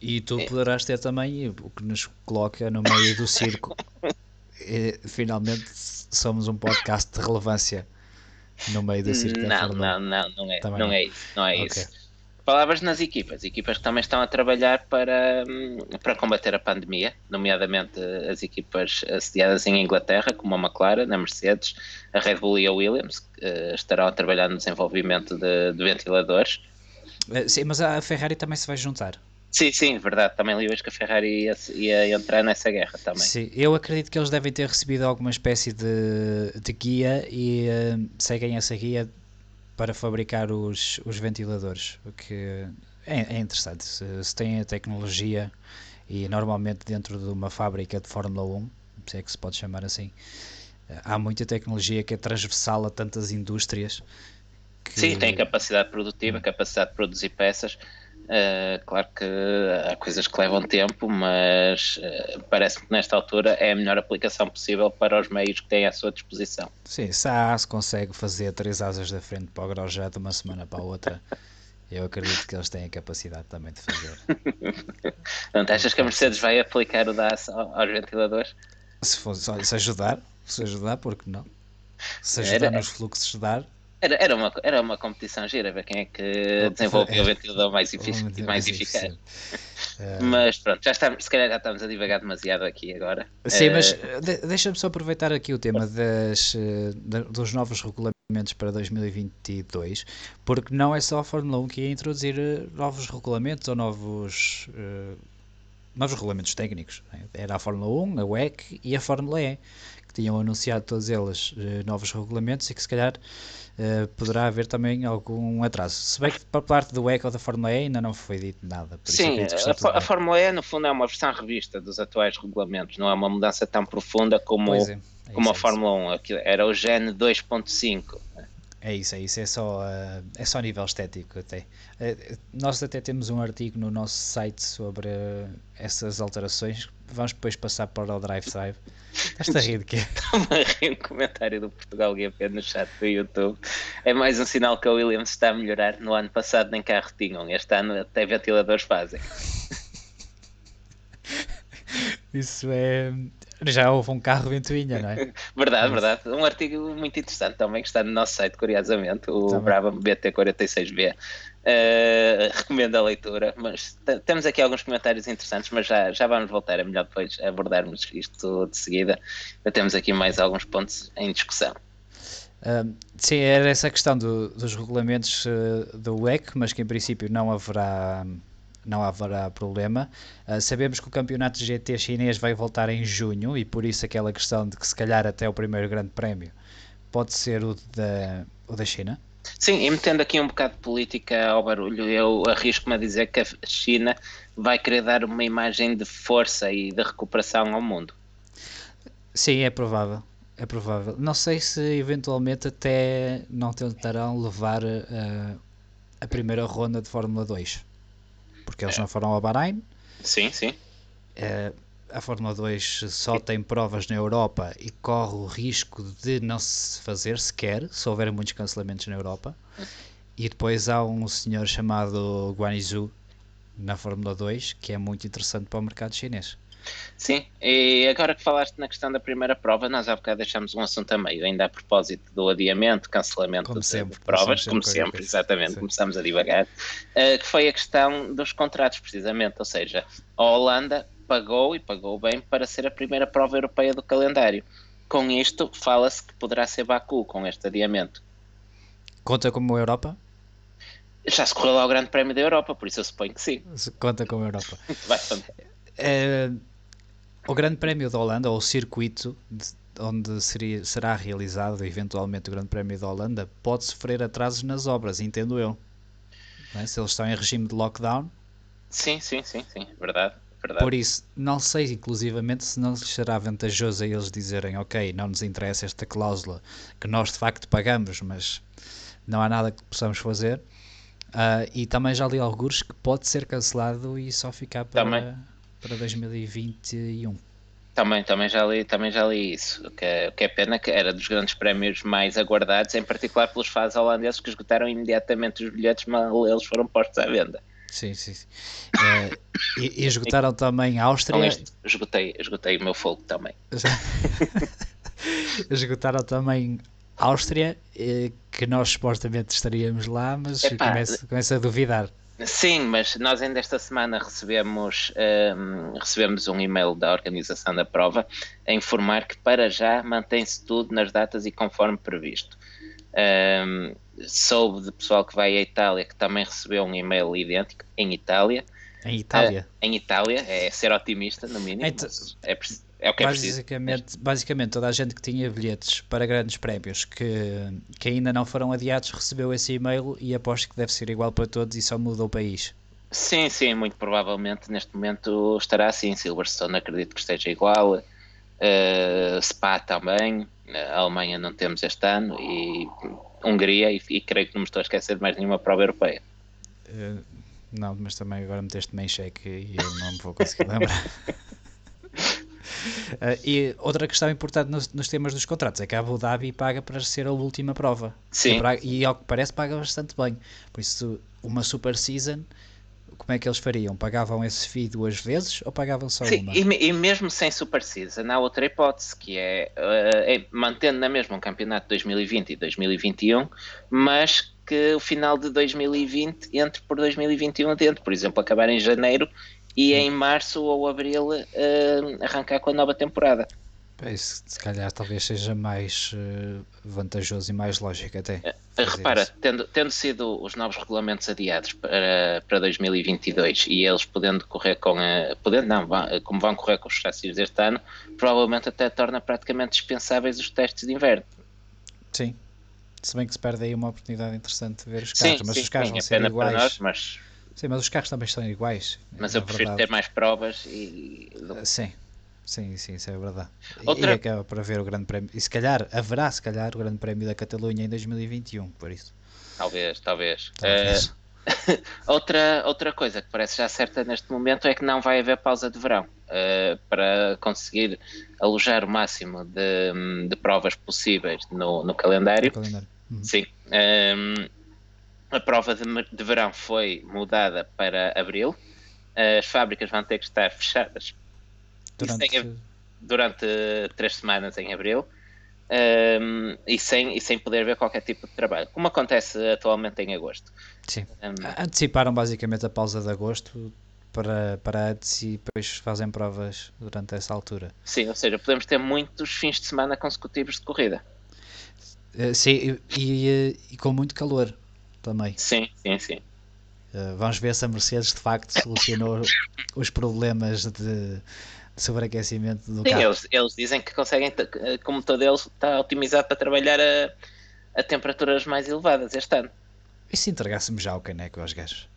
E tu é. poderás ter também o que nos coloca no meio do circo. e, finalmente somos um podcast de relevância no meio do circo. Não, não, não, não é, não é isso. Não é okay. isso palavras nas equipas, equipas que também estão a trabalhar para, hum, para combater a pandemia, nomeadamente as equipas assediadas em Inglaterra, como a McLaren, a Mercedes, a Red Bull e a Williams, que uh, estarão a trabalhar no desenvolvimento de, de ventiladores. Eh, sim, mas a Ferrari também se vai juntar. Sim, sim, verdade. Também li hoje que a Ferrari ia, ia, entrar nessa guerra também. Sim, eu acredito que eles devem ter recebido alguma espécie de, de guia e uh, seguem essa guia para fabricar os, os ventiladores, o que é, é interessante. Se, se tem a tecnologia e normalmente dentro de uma fábrica de Fórmula 1, se é que se pode chamar assim, há muita tecnologia que é transversal a tantas indústrias. Que... Sim, tem capacidade produtiva, hum. capacidade de produzir peças Uh, claro que há coisas que levam tempo, mas uh, parece-me que nesta altura é a melhor aplicação possível para os meios que têm à sua disposição. Sim, se a AS consegue fazer três asas da frente para o Grosjean de uma semana para a outra, eu acredito que eles têm a capacidade também de fazer. Não achas que a Mercedes vai aplicar o DAS aos ventiladores? Se, fosse, se ajudar, se ajudar, porque não? Se ajudar Era... nos fluxos de ar, era, era, uma, era uma competição gira, ver quem é que desenvolveu o ventilador mais, efic mais eficaz. mas pronto, já estamos, se calhar já estamos a divagar demasiado aqui agora. Sim, uh... mas eh, de, deixa-me só aproveitar aqui o tema das, eh, dos novos regulamentos para 2022, porque não é só a Fórmula 1 que ia introduzir novos regulamentos ou novos, uh, novos regulamentos técnicos. Né? Era a Fórmula 1, a WEC e a Fórmula E, que tinham anunciado todos eles novos regulamentos e que se calhar uh, poderá haver também algum atraso. Se bem que para a parte do ECO da Fórmula E ainda não foi dito nada. Sim, a, a Fórmula E no fundo é uma versão revista dos atuais regulamentos, não é uma mudança tão profunda como, é, é como a é Fórmula 1. Era o Gen 2.5. É isso, é isso, é só, uh, é só nível estético até. Uh, nós até temos um artigo no nosso site sobre essas alterações, vamos depois passar para o Drive Drive Estás a rir de quê? Estou-me a rir um comentário do Portugal GP no chat do YouTube. É mais um sinal que a Williams está a melhorar. No ano passado nem carro tinham, este ano até ventiladores fazem. Isso é. Já houve um carro ventoinha, não é? verdade, verdade. Um artigo muito interessante também que está no nosso site, curiosamente, o também. Brava BT46B. Uh, recomendo a leitura, mas temos aqui alguns comentários interessantes, mas já, já vamos voltar, é melhor depois abordarmos isto de seguida. Já temos aqui mais alguns pontos em discussão. Uh, sim, era essa questão do, dos regulamentos uh, do WEC, mas que em princípio não haverá, não haverá problema. Uh, sabemos que o campeonato GT chinês vai voltar em junho e por isso aquela questão de que se calhar até o primeiro grande prémio pode ser o da, o da China. Sim, e metendo aqui um bocado de política ao barulho, eu arrisco-me a dizer que a China vai querer dar uma imagem de força e de recuperação ao mundo. Sim, é provável. É provável. Não sei se eventualmente até não tentarão levar uh, a primeira ronda de Fórmula 2. Porque eles é. não foram ao Bahrein. Sim, sim. Uh, a Fórmula 2 só tem provas na Europa e corre o risco de não se fazer sequer, se houver muitos cancelamentos na Europa. E depois há um senhor chamado Guanyu na Fórmula 2 que é muito interessante para o mercado chinês. Sim, e agora que falaste na questão da primeira prova, nós há bocado deixámos um assunto a meio, ainda a propósito do adiamento, cancelamento como de, sempre, de provas, como sempre, exatamente, Sim. começamos a divagar, uh, que foi a questão dos contratos, precisamente, ou seja, a Holanda pagou e pagou bem para ser a primeira prova europeia do calendário. Com isto, fala-se que poderá ser Baku com este adiamento. Conta como Europa? Já se correu lá o Grande Prémio da Europa, por isso eu suponho que sim. Conta como Europa. Vai, é, o Grande Prémio da Holanda, ou o circuito de, onde seria, será realizado eventualmente o Grande Prémio da Holanda, pode sofrer atrasos nas obras, entendo eu. É? Se eles estão em regime de lockdown. Sim, sim, sim, sim, verdade. Verdade. Por isso, não sei inclusivamente se não lhes será vantajoso a eles dizerem ok, não nos interessa esta cláusula que nós de facto pagamos, mas não há nada que possamos fazer. Uh, e também já li alguns que pode ser cancelado e só ficar para, para 2021. Também, também, já li, também já li isso. O que, é, o que é pena que era dos grandes prémios mais aguardados, em particular pelos fãs holandeses que esgotaram imediatamente os bilhetes, mas eles foram postos à venda. Sim, sim. sim. Uh, e, e, esgotaram também a Áustria. Esgotei, esgotei o meu fogo também. esgotaram também Áustria, eh, que nós supostamente estaríamos lá, mas Epá, começo, começo a duvidar. Sim, mas nós ainda esta semana recebemos, um, recebemos um e-mail da organização da prova a informar que para já mantém-se tudo nas datas e conforme previsto. Um, soube de pessoal que vai à Itália que também recebeu um e-mail idêntico em Itália. Em Itália? Uh, em Itália, é ser otimista no mínimo. Então, é, é o que é basicamente, preciso. Basicamente, toda a gente que tinha bilhetes para grandes prémios que, que ainda não foram adiados recebeu esse e-mail e aposto que deve ser igual para todos e só muda o país. Sim, sim, muito provavelmente neste momento estará assim. Silverstone acredito que esteja igual, uh, Spa também, a Alemanha não temos este ano e Hungria e, e creio que não me estou a esquecer de mais nenhuma prova europeia. Uh, não, mas também agora meteste-me em cheque e eu não me vou conseguir lembrar. Uh, e outra questão importante nos, nos, temas dos contratos é que a Abu Dhabi paga para ser a última prova. Sim. E, e ao que parece paga bastante bem. Por isso, uma super season, como é que eles fariam? Pagavam esse fee duas vezes ou pagavam só Sim, uma? E, e, mesmo sem super season, há outra hipótese que é, uh, é mantendo na mesma um campeonato de 2020 e 2021, mas que o final de 2020 entre por 2021 dentro, por exemplo, acabar em janeiro e em março ou abril uh, arrancar com a nova temporada. Isso, se calhar talvez seja mais uh, vantajoso e mais lógico até. Uh, repara, tendo, tendo sido os novos regulamentos adiados para, para 2022 e eles podendo correr com a. Podendo, não, como vão correr com os chassis deste ano, provavelmente até torna praticamente dispensáveis os testes de inverno. Sim. Se bem que se perde aí uma oportunidade interessante de ver os carros, sim, mas sim, os carros sim, vão é ser iguais. Nós, mas Sim, mas os carros também estão iguais. Mas eu prefiro verdade. ter mais provas e. Sim, sim, sim, isso é verdade. Outra... E acaba para ver o Grande Prémio. E se calhar, haverá se calhar o Grande Prémio da Catalunha em 2021, por isso. Talvez, talvez. talvez. Uh, outra, outra coisa que parece já certa neste momento é que não vai haver pausa de verão. Uh, para conseguir alojar o máximo de, de provas possíveis no, no calendário. No calendário. Uhum. Sim. Um, a prova de, de verão foi mudada para abril. As fábricas vão ter que estar fechadas durante, durante três semanas em abril. Um, e, sem, e sem poder ver qualquer tipo de trabalho, como acontece atualmente em agosto. Sim. Um, Anteciparam basicamente a pausa de agosto para, para antes e depois fazem provas durante essa altura. Sim, ou seja, podemos ter muitos fins de semana consecutivos de corrida. Uh, sim, e, e, e, com muito calor também. Sim, sim, sim. Uh, vamos ver se a Mercedes de facto solucionou os problemas de sobreaquecimento do sim, carro. Eles, eles dizem que conseguem, que o motor deles está otimizado para trabalhar a, a temperaturas mais elevadas este ano. E se entregássemos já o caneco aos gajos?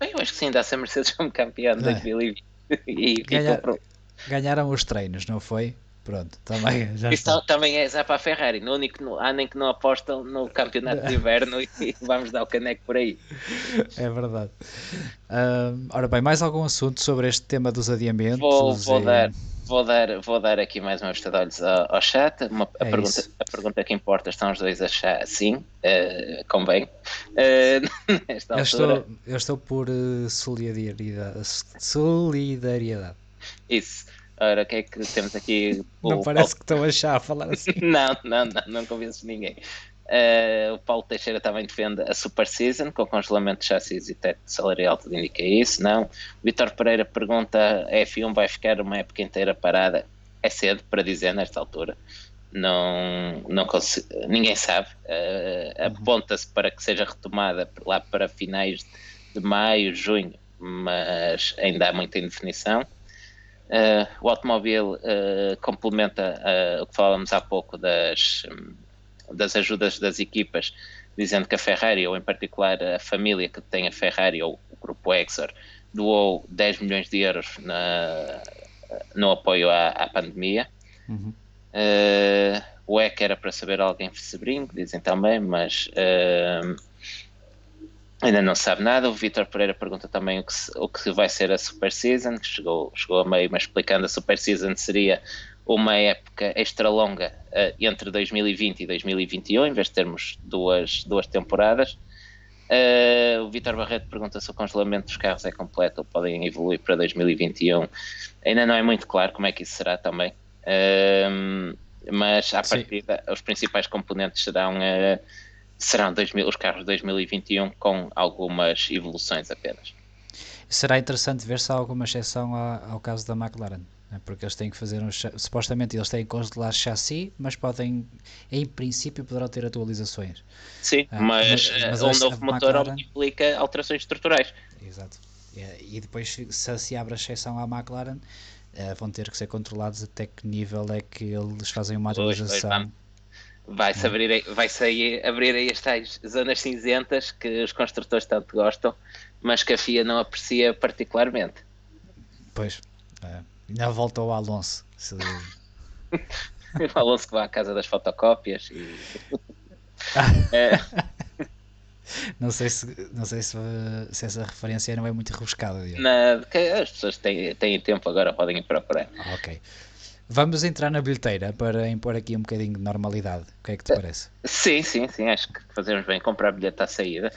Bem, eu acho que sim, dá-se a Mercedes como campeão de 2020. E, Ganhar, e ganharam os treinos, não foi? Pronto, também já Isso está. também é já para a Ferrari, no único ano em que não apostam no campeonato de inverno e vamos dar o caneco por aí. É verdade. Uh, ora bem, mais algum assunto sobre este tema dos adiamentos? Vou, vou e... dar, vou, dar, vou dar aqui mais uma vista de olhos ao, ao chat. Uma, a, é pergunta, a pergunta que importa, estão os dois a achar sim, uh, convém. Uh, eu, estou, eu estou por uh, solidariedade. Solidariedade. Isso. Ora, o que é que temos aqui? Não parece que estou a achar a falar assim. não, não, não, não convences ninguém. Uh, o Paulo Teixeira também defende a Super Season, com congelamento de chassis e teto salarial, tudo indica isso, não. O Vitor Pereira pergunta: a F1 vai ficar uma época inteira parada? É cedo para dizer nesta altura. Não, não consigo, ninguém sabe. Uh, Aponta-se para que seja retomada lá para finais de maio, junho, mas ainda há muita indefinição. Uh, o automóvel uh, complementa uh, o que falávamos há pouco das, das ajudas das equipas, dizendo que a Ferrari, ou em particular a família que tem a Ferrari, ou o grupo Exor, doou 10 milhões de euros na, no apoio à, à pandemia. Uhum. o EC era para saber alguém sebrinho, dizem também, mas Ainda não sabe nada. O Vitor Pereira pergunta também o que, o que vai ser a Super Season, que chegou, chegou a meio, mas explicando a Super Season seria uma época extra longa uh, entre 2020 e 2021, em vez de termos duas, duas temporadas. Uh, o Vitor Barreto pergunta se o congelamento dos carros é completo ou podem evoluir para 2021. Ainda não é muito claro como é que isso será também. Uh, mas à partida, os principais componentes serão serão 2000, os carros de 2021 com algumas evoluções apenas. Será interessante ver se há alguma exceção ao caso da McLaren, né? porque eles têm que fazer um, supostamente eles têm que congelar chassi, mas podem, em princípio, poderão ter atualizações. Sim, ah, mas, mas, mas um novo motor McLaren... implica alterações estruturais. Exato. E depois, se se abre a exceção à McLaren, uh, vão ter que ser controlados até que nível é que eles fazem uma atualização. Vai-se abrir, vai sair, abrir aí as tais zonas cinzentas que os construtores tanto gostam, mas que a FIA não aprecia particularmente. Pois, é. ainda volta ao Alonso. Se... o Alonso que vai à casa das fotocópias e. é. Não sei se, não sei se, se essa referência não é muito rebuscada. Não, as pessoas têm, têm tempo agora, podem ir procurar. Ok. Vamos entrar na bilheteira para impor aqui um bocadinho de normalidade. O que é que te parece? Sim, sim, sim. Acho que fazemos bem comprar bilhete à saída.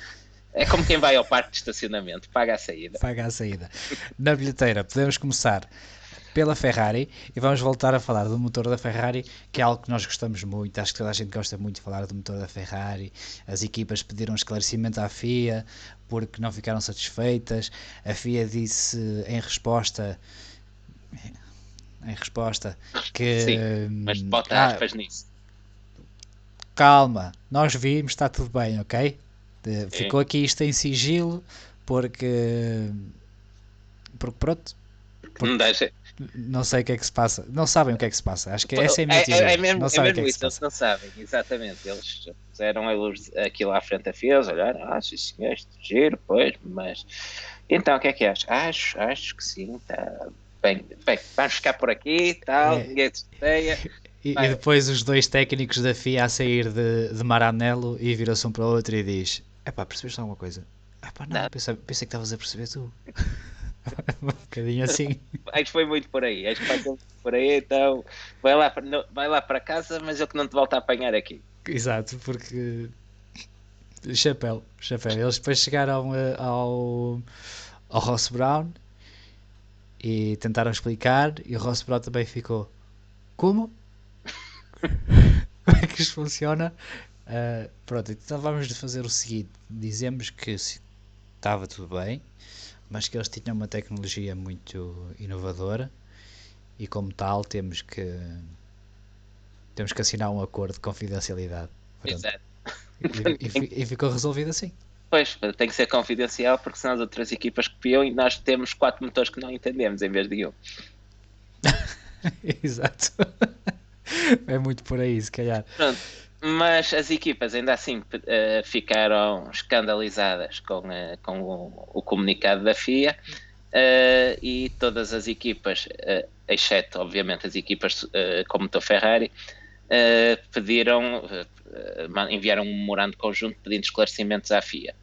É como quem vai ao parque de estacionamento, paga a saída. Paga a saída. Na bilheteira, podemos começar pela Ferrari e vamos voltar a falar do motor da Ferrari, que é algo que nós gostamos muito. Acho que toda a gente gosta muito de falar do motor da Ferrari. As equipas pediram esclarecimento à FIA porque não ficaram satisfeitas. A FIA disse em resposta em resposta que. Sim, mas bota ah, aspas nisso. Calma, nós vimos, está tudo bem, ok? Ficou aqui isto em sigilo porque. Porque pronto. Porque não deixa. Não sei o que é que se passa. Não sabem o que é que se passa. Acho que essa é a minha é, é, mesmo, não sabem é mesmo isso, eles não sabem, exatamente. Eles puseram a luz aquilo à frente da FIA, olharam, ah, sim senhor, isto giro, pois, mas. Então, o que é que achas? Acho, acho que sim, está bem, bem, vamos ficar por aqui e tal, é. ninguém ideia. E, e, depois os dois técnicos da FIA a sair de, de Maranello e viram-se um para o outro e diz: É pá, percebeste alguma coisa? É pá, não, não. Pensei, pensei que estavas a perceber tu. um bocadinho assim. Acho que foi muito por aí, acho que foi muito por aí, então vai lá, vai lá para casa, mas eu que não te volto a apanhar aqui. Exato, porque chapéu, chapéu. Eles depois chegaram eh, ao, ao Ross Brown e tentaram explicar e o Ross Brown também ficou como? como é que isto funciona? Uh, pronto, então vamos fazer o seguinte: dizemos que estava tudo bem, mas que eles tinham uma tecnologia muito inovadora e, como tal, temos que temos que assinar um acordo de confidencialidade. Pronto. Exato. E, e, e ficou resolvido assim. Pois, tem que ser confidencial porque senão as outras equipas copiam e nós temos quatro motores que não entendemos em vez de um. Exato. é muito por aí, se calhar. Pronto. Mas as equipas ainda assim uh, ficaram escandalizadas com, uh, com o, o, comunicado da FIA uh, e todas as equipas, exceto obviamente as equipas como o Ferrari, pediram, enviaram um memorando conjunto pedindo esclarecimentos à FIA.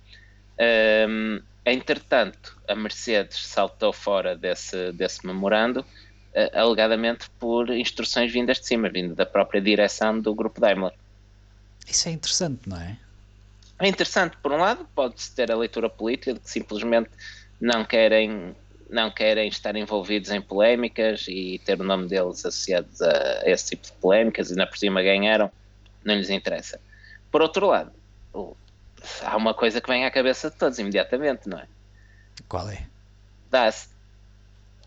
Um, entretanto, a Mercedes saltou fora desse, desse memorando, uh, alegadamente por instruções vindas de cima, vindo da própria direção do grupo Daimler. Isso é interessante, não é? É interessante, por um lado, pode-se ter a leitura política de que simplesmente não querem não querem estar envolvidos em polémicas e ter o nome deles associados a, a esse tipo de polémicas e na por cima ganharam, não lhes interessa. Por outro lado, há uma coisa que vem à cabeça de todos imediatamente, não é? Qual é? Dá-se.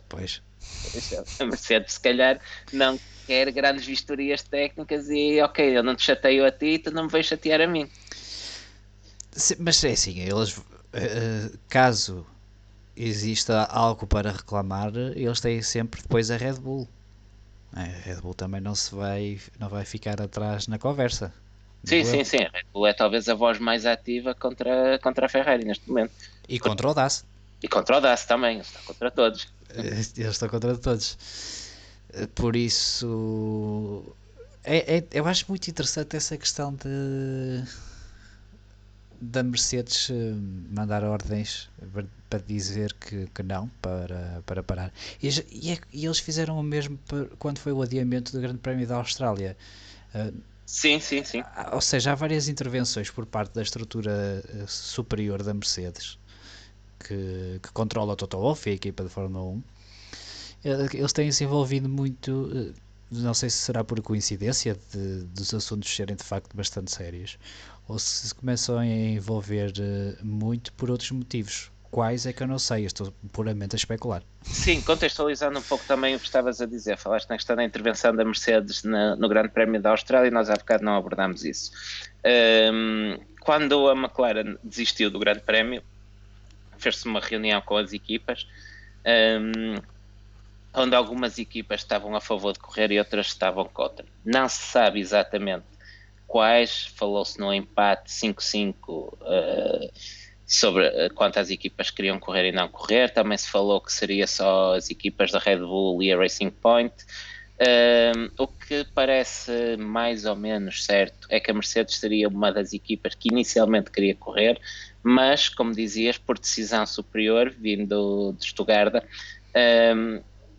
Pois. A Mercedes, se calhar, não quer grandes vistorias técnicas e, ok, eu não te chateio a ti, tu não me vais chatear a mim. Mas é assim, eles, uh, caso exista algo para reclamar, eles têm sempre depois a Red Bull. A Red Bull também não se vai, não vai ficar atrás na conversa. Sim, sim, sim. Red Bull é talvez a voz mais ativa contra, contra a Ferrari neste momento. E contra o DAS. E contra o DAS também, está contra todos. Eles estão contra todos. Por isso, é, é, eu acho muito interessante essa questão de da Mercedes eh, mandar ordens para dizer que, que não, para, para parar. E, e, é, e eles fizeram o mesmo quando foi o adiamento do Grande Prémio da Austrália. Uh, sim, sim, sim. Ou seja, há várias intervenções por parte da estrutura eh, superior da Mercedes que, que controla o Toto Wolff e a equipa de Fórmula 1. Eles têm se envolvido muito não sei se será por coincidência de, dos assuntos serem de facto bastante sérios ou se começam a envolver muito por outros motivos. Quais é que eu não sei, eu estou puramente a especular. Sim, contextualizando um pouco também o que estavas a dizer, falaste na questão da intervenção da Mercedes na, no Grande Prémio da Austrália e nós há bocado não abordámos isso. Um, quando a McLaren desistiu do Grande Prémio, fez-se uma reunião com as equipas, um, onde algumas equipas estavam a favor de correr e outras estavam contra. Não se sabe exatamente quais, falou-se no empate 5-5 uh, eh, sobre uh, quantas equipas queriam correr e não correr, também se falou que seria só as equipas da Red Bull e a Racing Point. Uh, o que parece mais ou menos certo é que a Mercedes seria uma das equipas que inicialmente queria correr, mas, como dizias, por decisão superior, vindo de Stuttgart,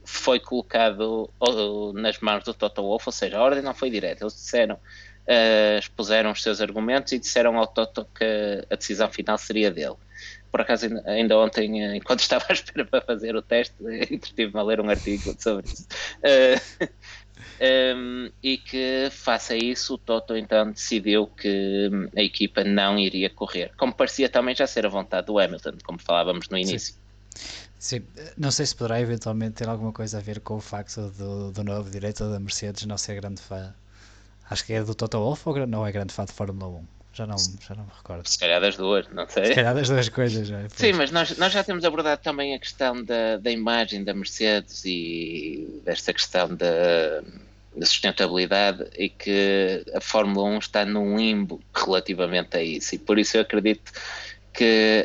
foi colocado nas mãos do Toto Wolff, ou seja, a ordem não foi direta. Eles disseram uh, expuseram os seus argumentos e disseram ao Toto que a decisão final seria dele. Por acaso, ainda ontem, eh, enquanto estava à espera para fazer o teste, entretive-me a ler um artigo sobre isso. Uh, eh, um, e que, face a isso, o Toto então decidiu que hum, a equipa não iria correr, como parecia também já ser a vontade do Hamilton, como falávamos no início. Sim. Sim. não sei se poderá eventualmente ter alguma coisa a ver com o facto do, do novo diretor da Mercedes não ser grande fã Acho que é do Toto Wolff ou não é grande fã de Fórmula 1? Já não, já não me recordo. Se calhar das duas, não sei. Se calhar das duas coisas, já. Sim, mas nós, nós já temos abordado também a questão da, da imagem da Mercedes e desta questão da, da sustentabilidade e que a Fórmula 1 está num limbo relativamente a isso. E por isso eu acredito que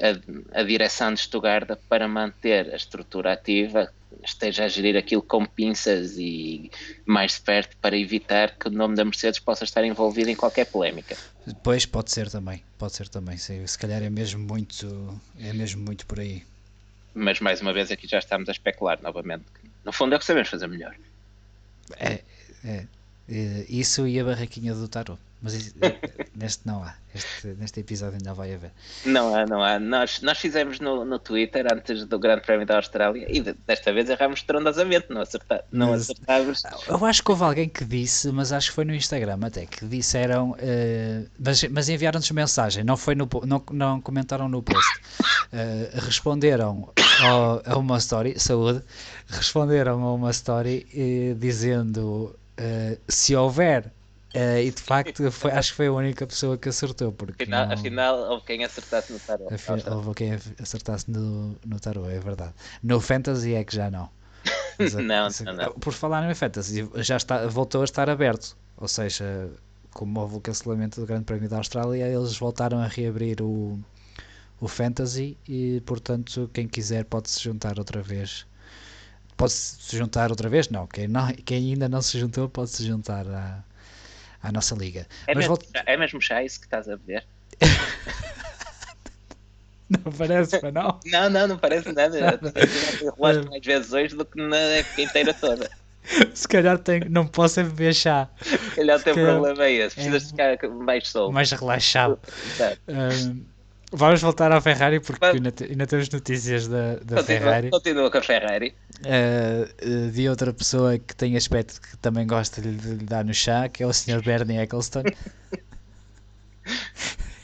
a, a direção de Stuttgart, para manter a estrutura ativa, esteja a gerir aquilo com pinças e mais de perto para evitar que o nome da Mercedes possa estar envolvido em qualquer polémica. Pois pode ser também, pode ser também, sim, se calhar é mesmo muito, é mesmo muito por aí. Mas mais uma vez aqui já estamos a especular novamente. No fundo é o que sabemos fazer melhor. É, é, é isso e a barraquinha do tarot. Mas neste não há. Este, neste episódio ainda vai haver. Não há, não há. Nós, nós fizemos no, no Twitter antes do Grande Prémio da Austrália e desta vez erramos trondosamente, não, acertar, não mas, acertávamos. Eu acho que houve alguém que disse, mas acho que foi no Instagram até, que disseram, uh, mas, mas enviaram-nos mensagem, não, foi no, não, não comentaram no post. Uh, responderam ao, a uma story, saúde, responderam a uma story uh, dizendo se houver Uh, e de facto foi, acho que foi a única pessoa que acertou. Porque afinal, não... afinal houve quem acertasse no tarot. Afinal, houve quem acertasse no, no tarot, é verdade. No Fantasy é que já não. Mas, não, não, não, Por falar no Fantasy, já está, voltou a estar aberto. Ou seja, como houve o cancelamento do Grande Prémio da Austrália, eles voltaram a reabrir o, o Fantasy e, portanto, quem quiser pode se juntar outra vez. Pode se juntar outra vez? Não. Quem, não, quem ainda não se juntou pode se juntar a à nossa liga. É, Mas mesmo, volta... é mesmo chá isso que estás a beber? não parece, não? Não, não, não parece nada. Eu mais vezes hoje do que na inteira toda. Se calhar tenho, não posso é beber chá. Se calhar o teu problema é esse, precisas é, ficar mais solto. Mais relaxado. Um, Vamos voltar à Ferrari porque ainda, ainda, temos notícias da, da continua, Ferrari. Continua com a Ferrari. Uh, de outra pessoa que tem aspecto que também gosta de lhe dar no chá, que é o Sr. Bernie Eccleston,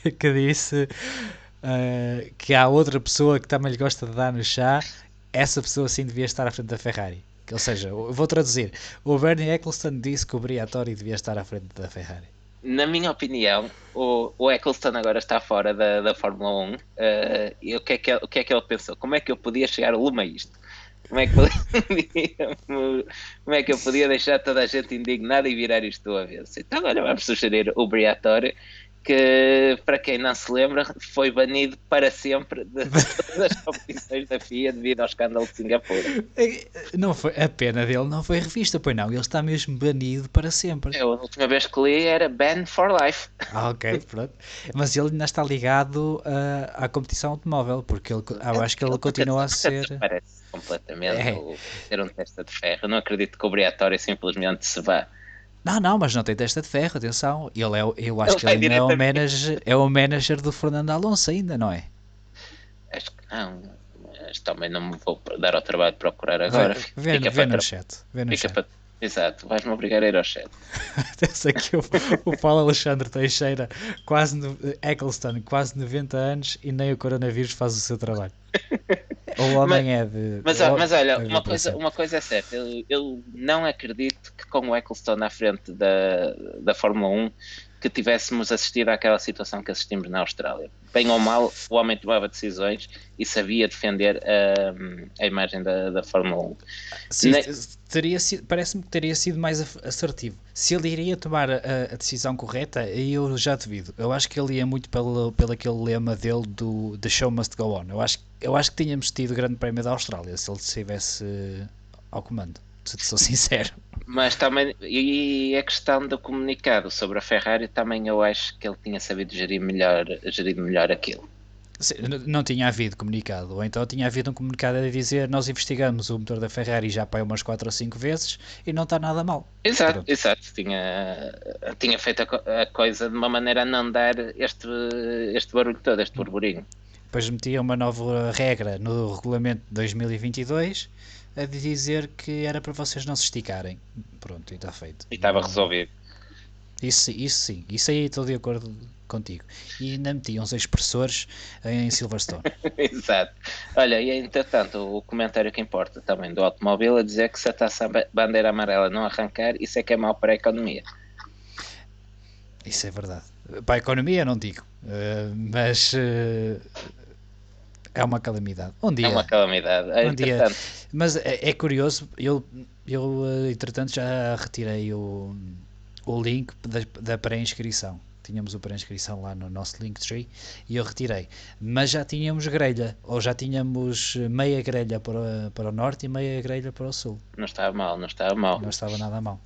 que disse uh, que há outra pessoa que também lhe gosta de dar no chá, essa pessoa sim devia estar à frente da Ferrari. Ou seja, vou traduzir: o Bernie Eccleston disse que o Briatore devia estar à frente da Ferrari na minha opinião, o, o Eccleston agora está fora da, da Fórmula 1. Uh, eh, e o que, é que, o que é que ele pensou? Como é que eu podia chegar a lume a isto? Como é, que podia, como é que eu podia deixar toda a gente indignada e virar isto do avesso? Então, agora vamos sugerir o Briatore que, para quem não se lembra, foi banido para sempre de todas as competições da FIA devido ao escândalo de Singapura. É, não foi, a pena dele não foi revista, pois não, ele está mesmo banido para sempre. Eu, a última vez que li era ban for life. Ah, ok, pronto. Mas ele ainda está ligado uh, à competição automóvel, porque ele, eu acho que ele continua a ser. Parece completamente é. ser um testa de ferro. Eu não acredito que o obrigatório simplesmente se vá. Não, não, mas não tem testa de ferro, atenção. Ele é, eu acho ele que ele ainda é o, manager, é o manager do Fernando Alonso ainda, não é? Acho que não. Mas também não me vou dar ao trabalho de procurar agora. Vê, Fica vê, no chat. Vê no chat. Para... Exato, vais-me obrigar a ir ao chat. Atenção que o, o Paulo Alexandre Teixeira, quase no, Eccleston, quase 90 anos e nem o coronavírus faz o seu trabalho. O homem mas, é de. Mas, mas olha, uma coisa, uma coisa é certa, eu, eu não acredito que com o Eccleston na frente da, da Fórmula 1 que tivéssemos assistido àquela situação que assistimos na Austrália. Bem ou mal, o homem tomava decisões e sabia defender a, a imagem da, da Fórmula 1. Sim, ne... teria parece-me que teria sido mais assertivo. Se ele iria tomar a, a, decisão correta, aí eu já devido. Eu acho que ele ia muito pelo, pelo aquele lema dele do The Show Must Go On. Eu acho, eu acho que tínhamos tido o Grande Prémio da Austrália se ele estivesse ao comando sou sincero. Mas também, e a questão do comunicado sobre a Ferrari, também eu acho que ele tinha sabido gerir melhor, gerir melhor aquilo. Não tinha havido comunicado, ou então tinha havido um comunicado a dizer nós investigamos o motor da Ferrari já para umas 4 ou 5 vezes e não está nada mal. Exato, Pronto. exato. Tinha, tinha feito a, a, coisa de uma maneira a não dar este, este barulho todo, este burburinho. Depois metia uma nova regra no regulamento de 2022 a dizer que era para vocês não se esticarem. Pronto, e está feito. E estava resolvido. Isso, isso sim, isso aí estou de acordo contigo. E ainda metiam seis expressores em Silverstone. Exato. Olha, e entretanto, o comentário que importa também do automóvel é dizer que se a taça bandeira amarela não arrancar, isso é que é mau para a economia. Isso é verdade. Para a economia não digo, uh, mas uh, é uma calamidade. Um dia, é uma calamidade. É, um dia, mas é, é, curioso, eu, eu eh, entretanto já retirei o, o link da, da pré-inscrição. Tínhamos o pré-inscrição lá no nosso Linktree e eu retirei. Mas já tínhamos grelha, ou já tínhamos meia grelha para, para o norte e meia grelha para o sul. Não estava mal, não estava mal. Não estava nada mal.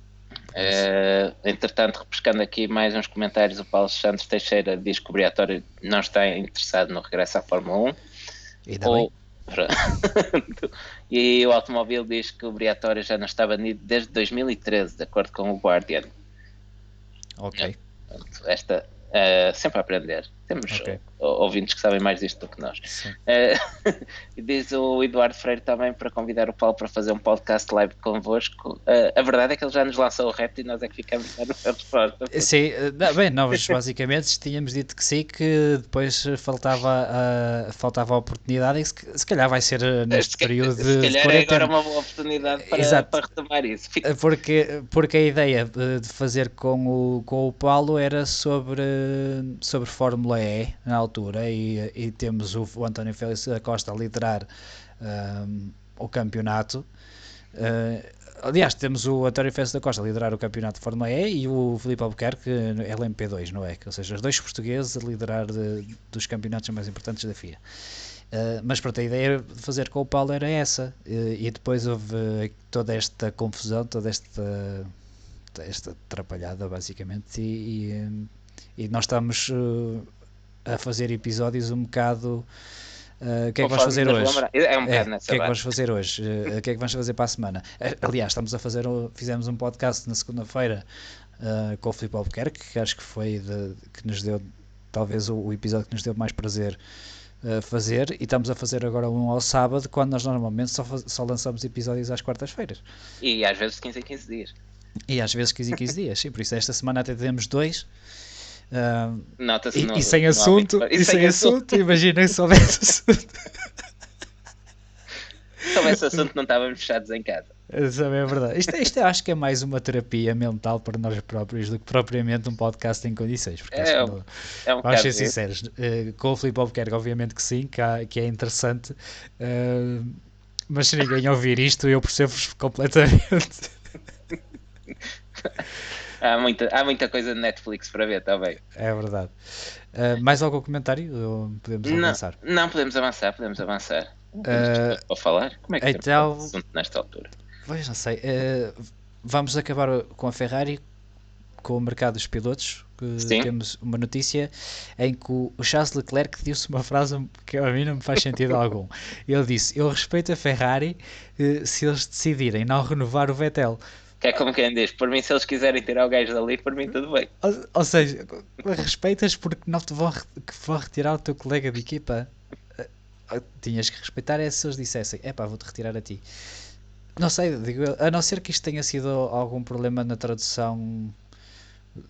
Uh, entretanto, repescando aqui mais uns comentários, o Paulo Santos Teixeira diz que o Briatório não está interessado no regresso à Fórmula 1. Ainda Ou, e o automóvel diz que o Briatore já não está banido desde 2013, de acordo com o Guardian. Ok. Esta, uh, sempre a aprender. Temos okay. ouvintes que sabem mais disto do que nós. Uh, diz o Eduardo Freire também para convidar o Paulo para fazer um podcast live convosco. Uh, a verdade é que ele já nos lançou o repto e nós é que ficamos a resposta. Sim, bem, nós basicamente tínhamos dito que sim, que depois faltava, uh, faltava a oportunidade e se, se calhar vai ser neste se, período se de. Se calhar é agora uma boa oportunidade para, para retomar isso. Porque, porque a ideia de fazer com o, com o Paulo era sobre, sobre Fórmula é, na altura, e, e temos o, o, António Félix da Costa a liderar um, o campeonato. Uh, aliás, temos o António Félix da Costa a liderar o campeonato de Fórmula E e o Filipe Albuquerque LMP2, não é? Ou seja, os dois portugueses a liderar de, dos campeonatos mais importantes da FIA. Uh, mas pronto, a ideia de fazer com o Paulo era essa, uh, e depois houve toda esta confusão, toda esta, esta atrapalhada, basicamente, e, e, e nós estamos uh, a fazer episódios um bocado. Uh, o que é que vamos fazer hoje? É um é, o que é que vamos fazer hoje? Uh, o que é que vamos fazer para a semana? Uh, aliás, estamos a fazer, fizemos um podcast na segunda-feira com o Filipe Albuquerque, que acho que foi de, que nos deu talvez o, o episódio que nos deu mais prazer uh, fazer, e estamos a fazer agora um ao sábado, quando nós normalmente só, só lançamos episódios às quartas-feiras. E às vezes 15 em 15 dias. E às vezes 15 em 15 dias, sim, por isso esta semana até temos dois. Uh, Nota-se e, e sem assunto, hábito. e sem assunto, imaginem se houvesse assunto. Se houvesse assunto, não estávamos fechados em casa. Essa é verdade. Isto, isto eu acho que é mais uma terapia mental para nós próprios do que propriamente um podcast em condições. Porque acho É, que não- É um Vamos ser isso. sinceros, eh, com o Filipe Albuquerque, obviamente que sim, que, há- que é interessante, eh, mas se ninguém ouvir isto, eu percebo-vos completamente. Há muita, há muita coisa de Netflix para ver, está bem. É verdade. Eh, mais algum comentário? Ou podemos Não, avançar? não, podemos avançar, podemos avançar. Eh, Para falar? Como é que então- tanto assunto nesta altura? Pois não sei. eh, vamos acabar com a Ferrari, com o mercado dos pilotos. Temos uma notícia em que o o Charles Leclerc disse uma frase que a mim não me faz sentido algum. Ele disse: Eu respeito a Ferrari eh, se eles decidirem não renovar o Vettel. Que é como quem diz, por mim, se eles quiserem tirar o gajo dali, por mim tudo bem. Ou, ou seja, respeitas porque não te vão, retirar o teu colega de equipa. Eh, Tinhas que respeitar é se eles dissessem: É pá, vou-te retirar a ti. Não sei, digo eu, a não ser que isto tenha sido algum problema na tradução,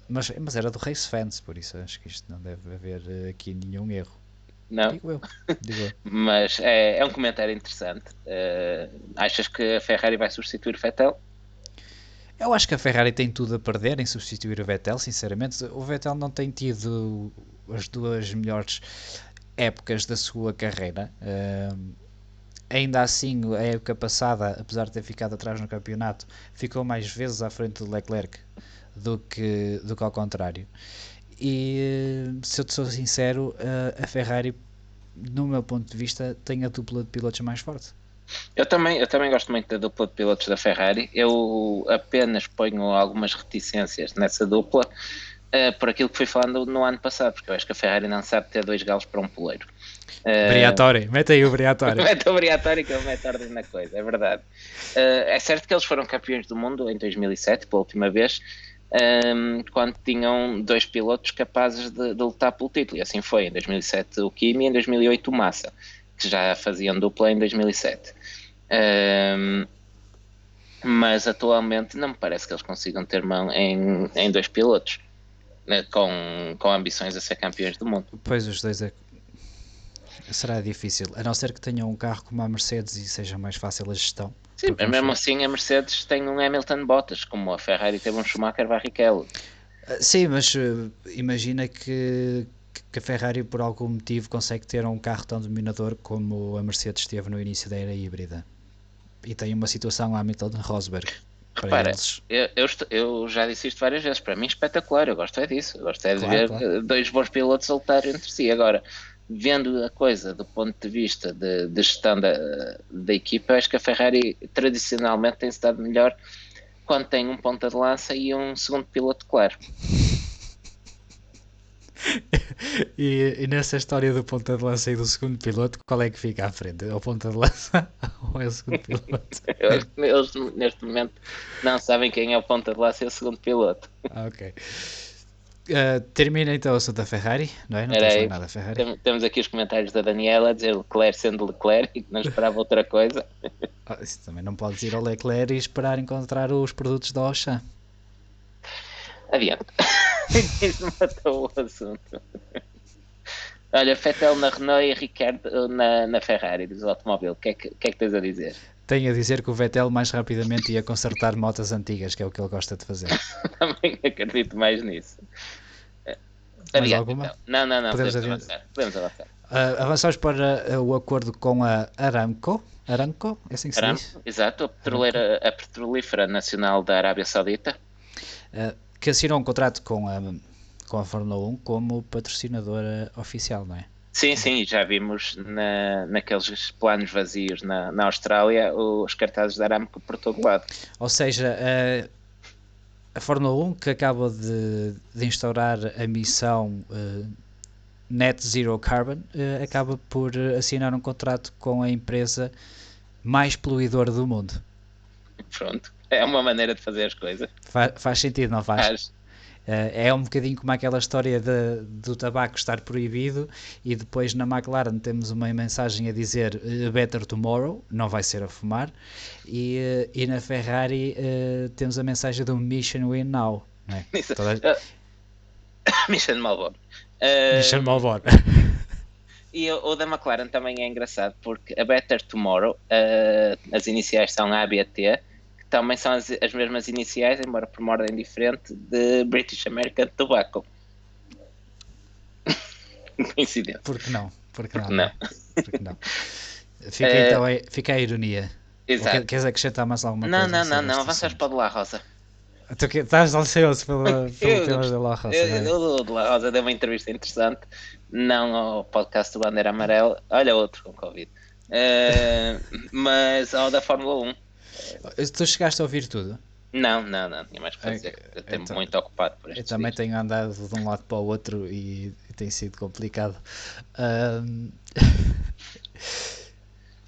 mas, mas era do Race Fans, por isso acho que isto não deve haver eh, aqui nenhum erro. Não? Digo eu, digo eu. Mas é, é um comentário interessante. Eh, achas que a Ferrari vai substituir o Vettel? Eu acho que a Ferrari tem tudo a perder em substituir o Vettel, sinceramente. O Vettel não tem tido as duas melhores épocas da sua carreira. Ahm, ainda assim, a época passada, apesar de ter ficado atrás no campeonato, ficou mais vezes à frente do Leclerc do que, do que ao contrário. E se eu te sou sincero, a Ferrari, no meu ponto de vista, tem a dupla de pilotos mais forte. Eu também, eu também gosto muito da dupla de pilotos da Ferrari. Eu apenas ponho algumas reticências nessa dupla eh, por aquilo que fui falando no ano passado, porque eu acho que a Ferrari não sabe ter dois galos para um poleiro. Eh, Briatore, mete aí o Briatore. Mete obrigatório que ele mete ordem na coisa, é verdade. Eh, é certo que eles foram campeões do mundo em 2007, pela última vez, ehm, quando tinham dois pilotos capazes de, de lutar pelo título. E assim foi, em 2007 o Kimi e em 2008 o Massa, que já faziam dupla em 2007. Ehm, mas atualmente não me parece que eles consigam ter mão em, em dois pilotos. né, Com, com ambições a ser campeões do mundo. Pois os dois é... será difícil, a não ser que tenham um carro como a Mercedes e seja mais fácil a gestão. Sim, mas mesmo assim a Mercedes tem um Hamilton Bottas, como a Ferrari teve um Schumacher Barrichello. Ah, Sim, mas eh, imagina que, que a Ferrari por algum motivo consegue ter um carro tão dominador como a Mercedes teve no início da era híbrida. E tem uma situação Hamilton-Rosberg para Repara. Eu, eu, eu já disse isto várias vezes, para mim espetacular, eu gosto é disso, eu gosto é de Claro, ver claro. eh, dois bons pilotos a lutar entre si. Agora, vendo a coisa do ponto de vista de, de gestão da, da equipa, acho que a Ferrari tradicionalmente tem estado melhor quando tem um ponta de lança e um segundo piloto claro. E, e nessa história do ponta de lança e do segundo piloto, qual é que fica à frente? É o ponta de lança ou é o segundo piloto? Eles neste momento não sabem quem é o ponta de lança e o segundo piloto. Ah, ok. Ah, termina então o assunto da Ferrari, não é? Não Era tens mais aí. nada, Ferrari. Tem- Temos aqui os comentários da Daniela a dizer Leclerc sendo Leclerc e que não esperava outra coisa. Ah, isso também não podes ir ao Leclerc e esperar encontrar os produtos da Auchan. Adiante. Isso matou o assunto. Olha, Fettel na Renault e Ricardo na, na Ferrari, diz o automóvel. O que, é que, que é que tens a dizer? Tenho a dizer que o Vettel mais rapidamente ia consertar motas antigas, que é o que ele gosta de fazer. Também acredito mais nisso. Mais Adiante, alguma? então. Não, não, não. Podemos Podemos, avançar. Podemos avançar. Ah, avançamos para ah, o acordo com a Aramco. Aramco? É assim que se diz? Aramco, exato, a, petroleira, a petrolífera nacional da Arábia Saudita. Ah, que assinou um contrato com a, com a Fórmula 1 como patrocinadora oficial, não é? Sim, sim, já vimos na, naqueles planos vazios na, na Austrália os cartazes da Aramco por todo lado. Ou seja, a, a Fórmula 1 que acaba de, de instaurar a missão eh, Net Zero Carbon eh, acaba por assinar um contrato com a empresa mais poluidora do mundo. Pronto, é uma maneira de fazer as coisas. Fa- faz sentido, não faz? Faz. Uh, é um bocadinho como aquela história de, do tabaco estar proibido e depois na McLaren temos uma mensagem a dizer uh, Better Tomorrow, não vai ser a fumar, e, uh, e na Ferrari temos a mensagem do Mission Win Now. É? Toda... Mission Malboro. Mission Malboro. E o, o, da McLaren também é engraçado porque a Better Tomorrow, as iniciais são A, B, T, também são as, as mesmas iniciais, embora por uma ordem diferente, de British American Tobacco. Coincidência. Porque não? Porque não? Porque não. Porque não. Fica, uh, então, a, fica a ironia. Exato. queres acrescentar mais alguma não, coisa? Não, não, não, avanças para o de La Rosa. Tu que, estás ansioso pelo, pelo tema de La Rosa. Eu, é? o de La Rosa deu uma entrevista interessante, não ao podcast do Bandeira Amarelo, olha outro com Covid, uh, mas ao da Fórmula 1 Tu chegaste a ouvir tudo? Não, não, não, tinha mais que fazer. eu estou então, muito ocupado por Eu também tenho andado de um lado para o outro e, e tem sido complicado. Um...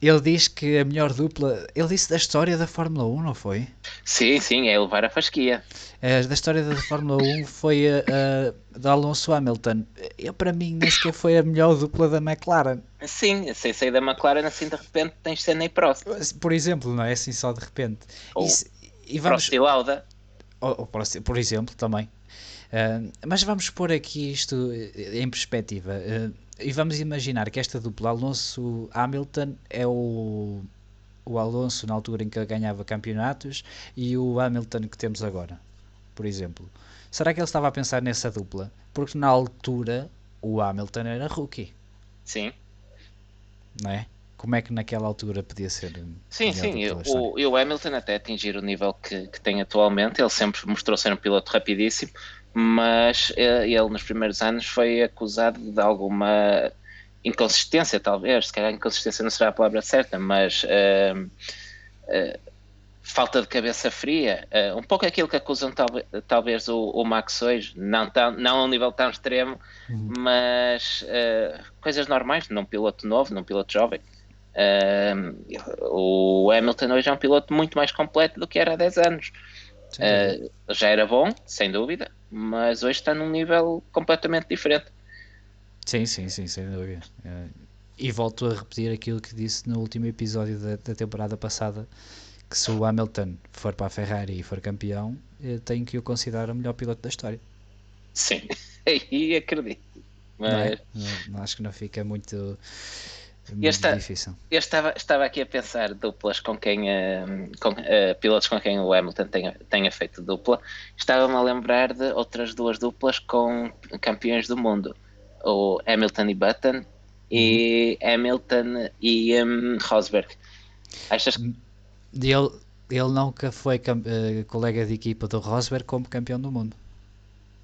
ele diz que a melhor dupla. Ele disse da história da Fórmula 1, não foi? Sim, sim, é levar a fasquia. É, da história da Fórmula 1 foi a, a da Alonso Hamilton. Eu, para mim, nem sequer foi a melhor dupla da McLaren. Sim, sem sair da McLaren, assim de repente tens cena e Prost. Por exemplo, não é assim só de repente. Ou e, e vamos... Prost e Lauda. Ou, ou, por exemplo, também. Uh, mas vamos pôr aqui isto em perspectiva. Uh, e vamos imaginar que esta dupla Alonso Hamilton é o, o Alonso na altura em que ganhava campeonatos e o Hamilton que temos agora por exemplo. Será que ele estava a pensar nessa dupla? Porque na altura o Hamilton era rookie. Sim. Não é? Como é que naquela altura podia ser? Sim, sim. O, o Hamilton até atingir o nível que, que tem atualmente, ele sempre mostrou ser um piloto rapidíssimo, mas eh, ele nos primeiros anos foi acusado de alguma inconsistência, talvez. Se calhar inconsistência não será a palavra certa, mas uh, uh, falta de cabeça fria, uh, um pouco aquilo que acusam talvez, talvez o, o, Max hoje, não, tão, não a um nível tão extremo, uhum. mas coisas normais num piloto novo, num piloto jovem. O Hamilton hoje é um piloto muito mais completo do que era há 10 anos. Já era bom, sem dúvida, mas hoje está num nível completamente diferente. Sim, sim, sim, sem dúvida. e volto a repetir aquilo que disse no último episódio da, da temporada passada que se o Hamilton for para a Ferrari e for campeão, tenho que o considerar o melhor piloto da história. Sim, e acredito. Mas... Não é? não, acho que não fica muito, eu difícil. Eu estava, estava aqui a pensar duplas com quem uh, com, uh, pilotos com quem o Hamilton tenha, tenha feito dupla. Estava-me a lembrar de outras duas duplas com campeões do mundo. O Hamilton e Button e uhum. Hamilton e um, Rosberg. Achas que ele, ele nunca foi uh, colega de equipa do Rosberg como campeão do mundo.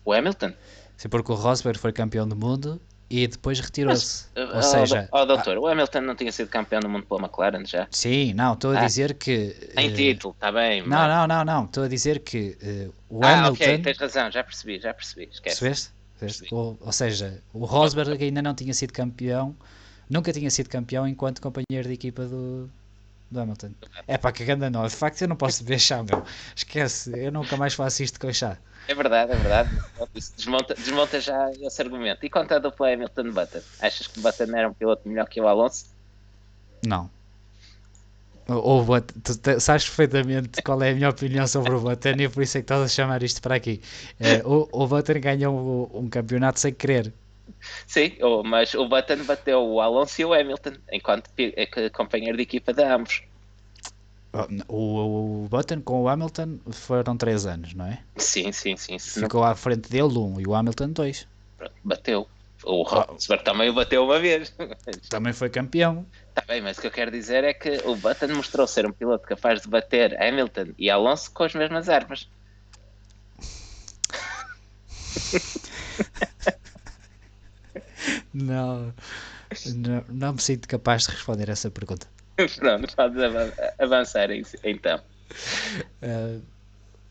O Hamilton? Sim, porque o Rosberg foi campeão do mundo e depois retirou-se. Uh, Ou seja, oh, doutor, o Hamilton não tinha sido campeão do mundo pela McLaren já? Sim, não, estou a ah, dizer que. Em uh, título, está bem. Não, mas... não, não, não, estou a dizer que uh, o ah, Hamilton. Ok, tens razão, já percebi, já percebi. Esquece. Percebeste? Ou, ou, seja, o Rosberg ainda não tinha sido campeão, nunca tinha sido campeão enquanto companheiro de equipa do, do Hamilton. É pá, que ganda não. De facto, eu não posso beber chá, meu. Esquece, eu nunca mais faço isto com chá. É verdade, é verdade. Desmonta, desmonta já esse argumento. E quanto à dupla Hamilton Button? Achas que o Button era um piloto melhor que o Alonso? Não. O, o tu sabes perfeitamente qual é a minha opinião sobre o Button e por isso é que estás a chamar isto para aqui. É, o, o Button ganhou um, um campeonato sem querer. Sim, mas o Button bateu o Alonso e o Hamilton enquanto é companheiro de equipa de ambos. O, o Button com o Hamilton foram 3 anos, não é? Sim, sim, sim. Ficou à frente dele um e o Hamilton dois. Bateu. O Rosberg também o bateu uma vez. Também foi campeão. Está bem, mas o que eu quero dizer é que o Button mostrou ser um piloto capaz de bater Hamilton e Alonso com as mesmas armas. Não, não, não me sinto capaz de responder essa pergunta. Pronto, podes avançar então. Uh,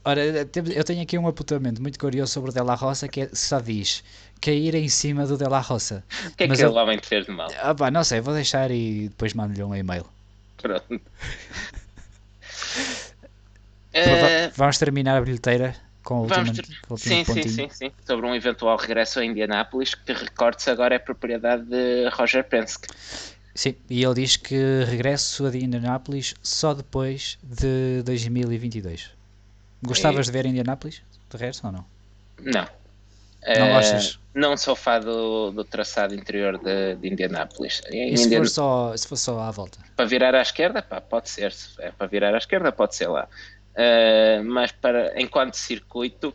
ora, eu tenho aqui um apontamento muito curioso sobre o Della Roça que é, só diz cair em cima do Della Roça. O que é Mas que eu, o homem te fez de mal? Ah, pá, não sei, vou deixar e depois mando-lhe um e-mail. Pronto. uh... Vamos terminar a bilheteira com o último, ter- último Sim, sim, pontinho. sim, sim. Sobre um eventual regresso a Indianápolis, que recorde-se agora é propriedade de Roger Penske. Sim, e ele diz que regresso a Indianápolis só depois de 2022. Gostavas E- de ver Indianápolis? De resto ou não? Não. Não Eh, gostas? Não sou fã do, do traçado interior de, de Indianápolis. E se Indian- for, só, se for só à volta? Para virar à esquerda, pá, pode ser. Se é para virar à esquerda, pode ser lá. Eh, mas para, enquanto circuito,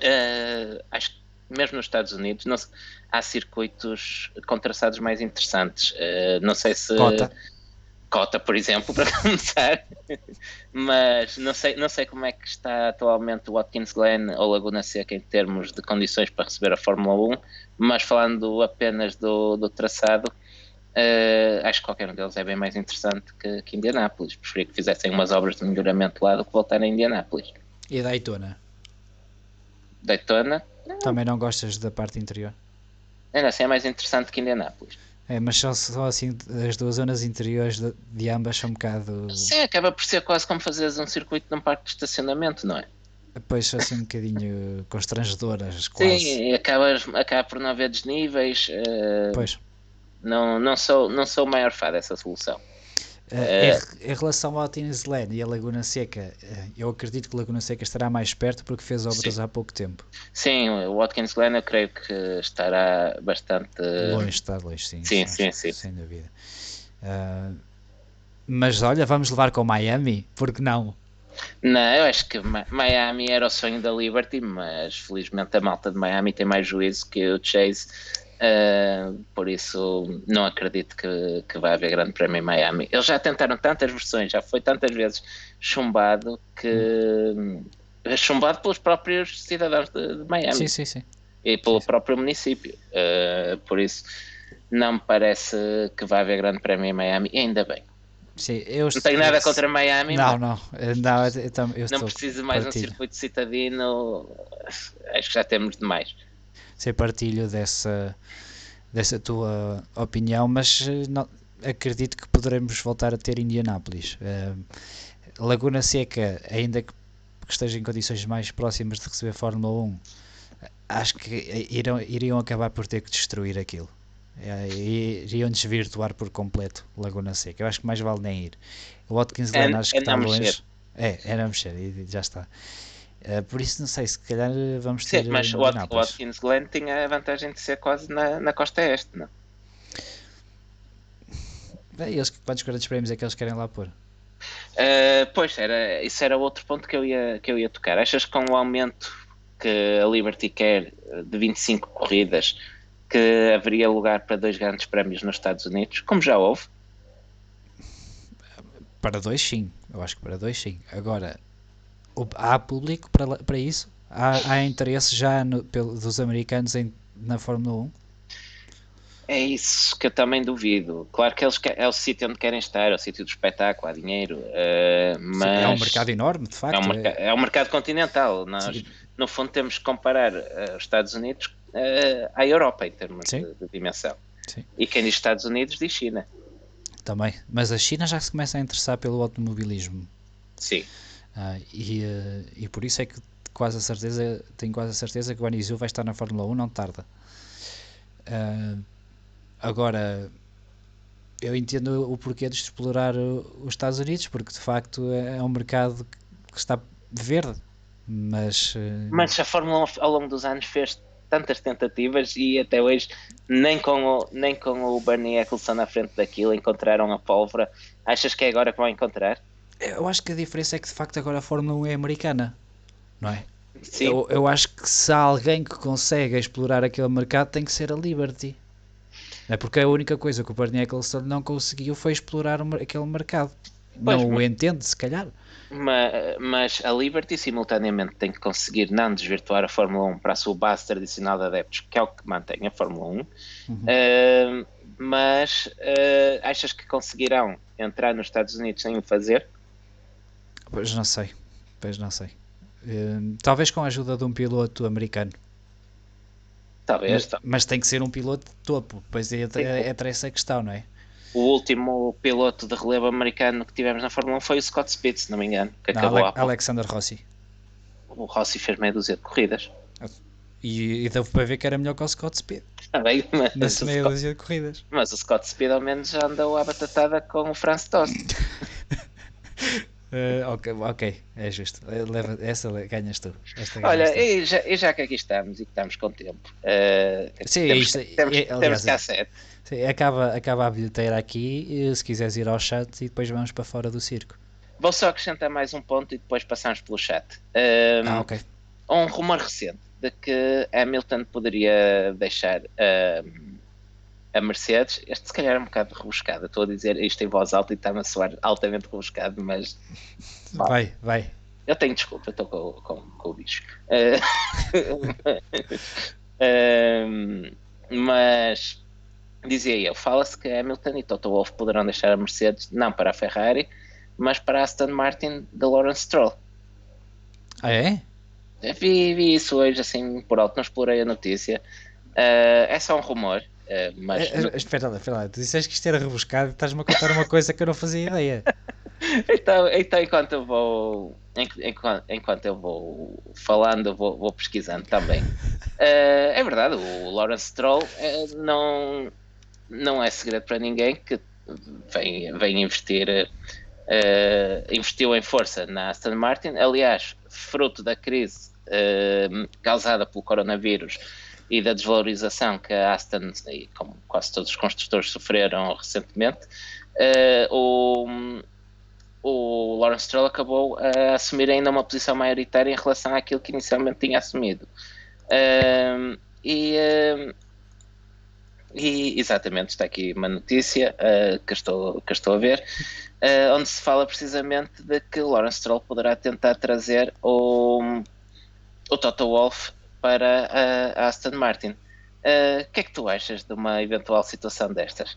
eh, acho que mesmo nos Estados Unidos não se- há circuitos com traçados mais interessantes. Eh, não sei se. Cota. Cota, por exemplo, para começar. Mas não sei, não sei como é que está atualmente o Watkins Glen ou Laguna Seca em termos de condições para receber a Fórmula 1, mas falando apenas do, do traçado, eh, acho que qualquer um deles é bem mais interessante que, que Indianápolis. Preferia que fizessem umas obras de melhoramento lá do que voltar a Indianápolis. E Daytona? Daytona, Também não gostas da parte interior? Ainda assim é mais interessante que Indianápolis. É, mas só, só assim, as duas zonas interiores de, de ambas são um bocado. Sim, acaba por ser quase como fazeres um circuito num parque de estacionamento, não é? Depois assim um bocadinho constrangedoras, quase. Sim, acabas, acaba por não haver desníveis. eh, Pois. Não, não, sou, não sou o maior fã dessa solução. Eh, em, em relação ao Tines Lane e a Laguna Seca, eh, eu acredito que Laguna Seca estará mais perto porque fez obras Sim. há pouco tempo. Sim, o Watkins Glen eu creio que estará bastante. Longe, está longe, sim. sim, sem- sim, sim. Sem dúvida. Ah, mas olha, vamos levar com Miami, porque não? Não, eu acho que Mi- Miami era o sonho da Liberty, mas felizmente a malta de Miami tem mais juízo que o Chase. Eh, por isso não acredito que, que vai haver grande prémio em Miami. Eles já tentaram tantas versões, já foi tantas vezes chumbado que é chumbado pelos próprios cidadãos de, de Miami. Sim, sim, sim. e pelo Sim. próprio município. Uh, por isso, não me parece que vai haver grande prémio em Miami, ainda bem. Sim, eu Não tenho nada contra Miami, Não, não, eh, não, eu, eu, eu não preciso mais um partilho. circuito citadino. Acho que já temos demais. Sei partilho dessa, dessa tua opinião, mas eh, não- acredito que poderemos voltar a ter Indianápolis. Eh, Laguna Seca, ainda que que esteja em condições mais próximas de receber Fórmula 1, acho que eh, irão, iriam acabar por ter que destruir aquilo. E iriam desvirtuar por completo Laguna Seca. Eu acho que mais vale nem ir. O Watkins Glen É- acho que é está longe. mexer. É, é não mexer, e já está. Eh, por isso, não sei, se calhar eh, vamos Sim, ter. mas o. Watkins Glen tinha a vantagem de ser quase na, na costa este, não? Bem, eles, quantos grandes prémios é que eles querem lá pôr? Uh, pois, era, isso era outro ponto que eu, ia, que eu ia tocar. Achas que com o aumento que a Liberty quer uh, de 25 corridas, que haveria lugar para dois grandes prémios nos Estados Unidos, como já houve? Para dois, sim. Eu acho que para dois, sim. Agora, há público para, para isso? Há, há interesse já no- pelo- dos americanos em, na Fórmula 1? É isso que eu também duvido. Claro que eles é o sítio onde querem estar, é o sítio do espetáculo, há dinheiro, uh, mas É um mercado enorme, de facto. é um, é- é um mercado continental. Nós, Sim. no fundo, temos que comparar uh, os Estados Unidos uh, à Europa em termos Sim. de, de dimensão. Sim. E quem diz Estados Unidos diz China. Também. Mas a China já se começa a interessar pelo automobilismo. Sim. Ah, e, eh, e por isso é que quase a certeza, tenho quase a certeza que o Anizu vai estar na Fórmula 1, não tarda. Ah, agora, eu entendo o porquê de explorar os Estados Unidos, porque de facto é é um mercado que- está verde, mas, eh, Mas a Fórmula 1 ao longo dos anos fez tantas tentativas e até hoje nem com o, nem com o Bernie Eccleston à frente daquilo encontraram a pólvora. Achas que é agora que vão encontrar? Eu acho que a diferença é que de facto agora a Fórmula 1 é americana, não é? Sim. Eu, eu acho que se há alguém que consegue explorar aquele mercado tem que ser a Liberty. É porque a única coisa que o Bernie Ecclestone não conseguiu foi explorar o aquele mercado. Pois, não o mas- entende, se calhar. Ma- Mas, a Liberty simultaneamente tem que conseguir não desvirtuar a Fórmula 1 para a sua base tradicional de adeptos, que é o que mantém a Fórmula 1. Uhum. Uh, mas uh, achas que conseguirão entrar nos Estados Unidos sem o fazer? Pois não sei. Pois não sei. Hum, talvez com a ajuda de um piloto americano. Talvez. Mas, tá. mas tem que ser um piloto de topo. Pois é, é, é essa a questão, não é? O último piloto de relevo americano que tivemos na Fórmula 1 foi o Scott Speed, se não me engano, que Não, acabou Ale-. Alexander Rossi. o Rossi fez meia dúzia de corridas. E, e deu para ver que era melhor que o Scott Speed. Também, mas, Nessa meia Scott, dúzia de corridas. mas o Scott Speed ao menos já andou à batatada com o Franz Tost. Uh, ok, ok, é justo. Eh, Leva, essa ganhas tu. Esta Olha, ganhas tu. e já, e já que aqui estamos e que estamos com tempo, eh, Sim, temos, isto- temos, é- temos aliás, cá sete. Sim, acaba, acaba a bilheteira aqui, e se quiseres ir ao chat e depois vamos para fora do circo. Vou só acrescentar mais um ponto e depois passamos pelo chat. Um, Ah, ok. um rumor recente de que Hamilton poderia deixar um, a Mercedes. Este se calhar é um bocado rebuscado. Estou a dizer isto em voz alta e está-me a soar altamente rebuscado, mas. Vai, vai. eu tenho desculpa, estou com, com, com o bicho. Um, mas dizia eu, fala-se que Hamilton e Toto Wolff poderão deixar a Mercedes não para a Ferrari, mas para a Aston Martin de Lawrence Stroll. Ah, é? Vi, vi isso hoje, assim, por alto, não explorei a notícia. Eh, é só um rumor, eh, mas eh, espera lá, espera lá. Tu disseste que isto era rebuscado e estás-me a contar uma coisa que eu não fazia ideia. então, então enquanto eu vou enqu- enquanto, enquanto eu vou falando, vou, vou pesquisando também. Eh, é verdade, o Lawrence Stroll eh, não, não é segredo para ninguém que vem, vem investir, eh, investiu em força na Aston Martin. Aliás, fruto da crise causada pelo coronavírus e da desvalorização que a Aston, e como quase todos os construtores sofreram recentemente, eh, o, o Lawrence Stroll acabou a assumir ainda uma posição maioritária em relação àquilo que inicialmente tinha assumido. Ahm, e, ahm, e, exatamente, está aqui uma notícia ah, que, estou, que estou a ver, ah, onde se fala precisamente de que Lawrence Stroll poderá tentar trazer o, o Toto Wolff para a, Aston Martin. Ah, O que é que tu achas de uma eventual situação destas?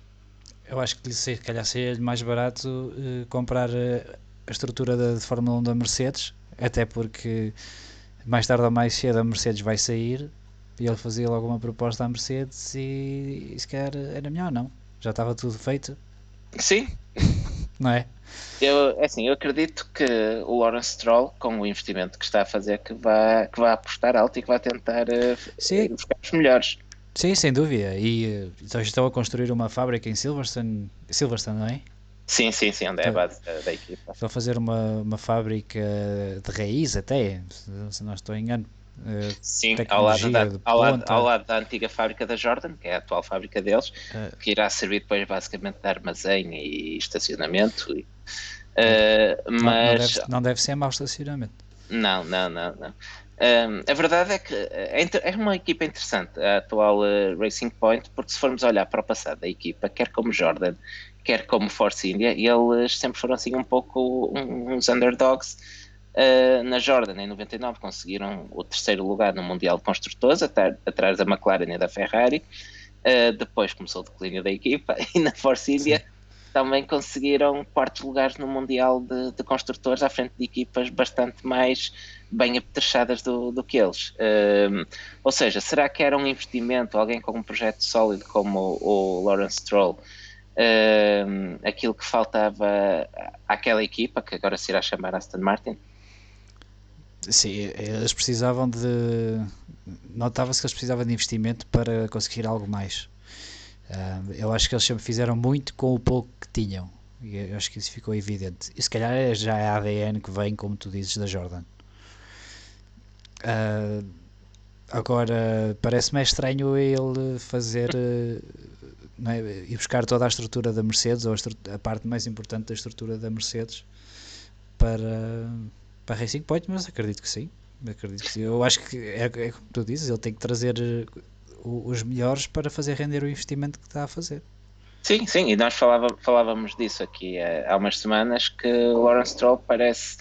Eu acho que lhe se calhar seria mais barato eh, comprar eh, a estrutura da de Fórmula 1 da Mercedes, até porque mais tarde ou mais cedo a Mercedes vai sair e ele fazia logo uma proposta à Mercedes e, e se calhar era melhor, não? Já estava tudo feito, Sim, não é? Eu, é assim, eu acredito que o Lawrence Stroll, com o investimento que está a fazer, que vai, que vai apostar alto e que vai tentar eh, Sim. buscar os melhores. Sim, sem dúvida. E eh, então estão a construir uma fábrica em Silverstone, Silverstone, não é? Sim, sim, sim, onde é a Tá. base da, da equipa. Estão a fazer uma, uma fábrica de raiz até, se- se não estou em engano. Eh, Sim, ao lado, da, ao, lado, ao lado da antiga fábrica da Jordan, que é a atual fábrica deles, Eh. que irá servir depois basicamente de armazém e estacionamento. e- eh, não- não, mas deve, não deve ser mau estacionamento. Não, não, não, não. Um, a verdade é que é, é uma equipa interessante, a atual uh, Racing Point, porque se formos olhar para o passado da equipa, quer como Jordan, quer como Force India, eles sempre foram assim um pouco uns underdogs. Uh, na Jordan, em 99, conseguiram o terceiro lugar no Mundial de Construtores, atrás da McLaren e da Ferrari. Uh, depois começou o declínio da equipa e na Force India também conseguiram quartos lugares no Mundial de, de Construtores à frente de equipas bastante mais bem apetrechadas do, do que eles. Um, ou seja, será que era um investimento, alguém com um projeto sólido como o, o Lawrence Stroll, um, aquilo que faltava àquela equipa, que agora se irá chamar Aston Martin? Sim, eles precisavam de. Notava-se que eles precisavam de investimento para conseguir algo mais. Ah, eu acho que eles sempre fizeram muito com o pouco que tinham. E eu acho que isso ficou evidente. E se calhar é- já é a ADN que vem, como tu dizes, da Jordan. Ah, agora, parece-me estranho ele fazer. não é, ir buscar toda a estrutura da Mercedes, ou a, a parte mais importante da estrutura da Mercedes, para, para Racing Point, mas acredito que sim. Acredito que sim. Eu acho que é, é como tu dizes, ele tem que trazer eh, os melhores para fazer render o investimento que está a fazer. Sim, sim, e nós falava, falávamos disso aqui eh, há umas semanas que o Lawrence Stroll parece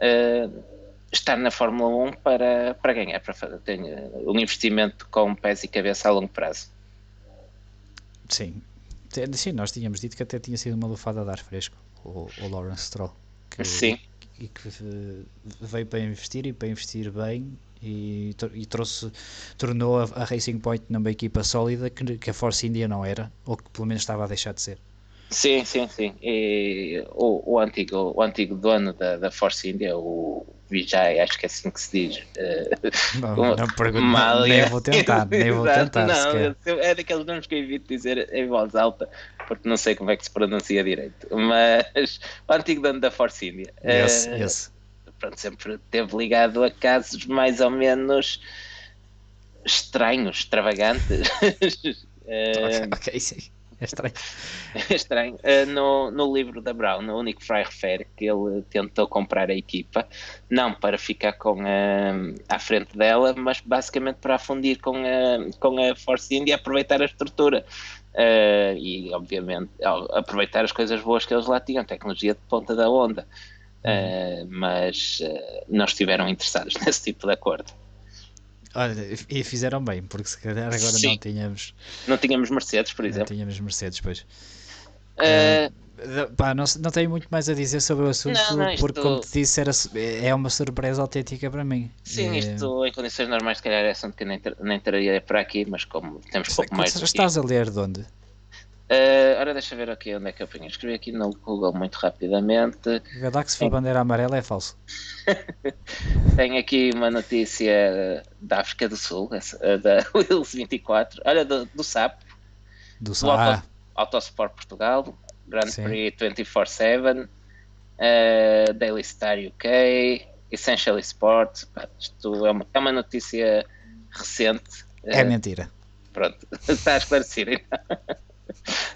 eh, estar na Fórmula 1 para, para ganhar, para fazer um investimento com pés e cabeça a longo prazo. Sim. Sim, nós tínhamos dito que até tinha sido uma lufada de ar fresco, o, o Lawrence Stroll. Que, Sim. E que eh, veio para investir e para investir bem e, e trouxe, tornou a, a Racing Point numa equipa sólida que, que a Force India não era, ou que pelo menos estava a deixar de ser. Sim, sim, sim. E o, o, antigo, o antigo dono da, da Force India, o, Vijay, acho que é assim que se diz. Não, uma, não pergunto, nem vou tentar, nem vou tentar. não, é daqueles nomes que eu evito dizer em voz alta, porque não sei como é que se pronuncia direito. Mas o antigo dono da Force India. Yes, uh, yes. Pronto, sempre esteve ligado a casos mais ou menos estranhos, extravagantes. uh, ok, sim. É estranho. É estranho. Uh, no, no livro da Brown, o Nick Fry refere que ele tentou comprar a equipa, não para ficar com a, à frente dela, mas basicamente para afundir com a, com a Force India e aproveitar a estrutura. Uh, e, obviamente, aproveitar as coisas boas que eles lá tinham, tecnologia de ponta da onda. Uh, mas não estiveram interessados nesse tipo de acordo. Olha, e fizeram bem, porque se calhar agora Sim. não tínhamos. Não tínhamos Mercedes, por exemplo. Não tínhamos Mercedes, pois. Uh... Uh, pá, não, não tenho muito mais a dizer sobre o assunto, não, não, isto... porque, como te disse, era, é uma surpresa autêntica para mim. Sim, é... isto em condições normais, se calhar é assunto que nem, nem traria para aqui, mas como temos pouco mais. Estás a ler de onde? Uh, ora, deixa ver aqui onde é que eu ponho. Escrevi aqui no Google muito rapidamente. Gadax foi bandeira amarela é falso. Tenho aqui uma notícia da África do Sul, da Wills 24. Olha, do, do SAP. Do, do Auto, Autosport Portugal, Grand Sim. Prix 24-7, uh, Daily Star UK, Essential Sport. Isto é uma, é uma notícia recente. É uh, mentira. Pronto, está a esclarecer então.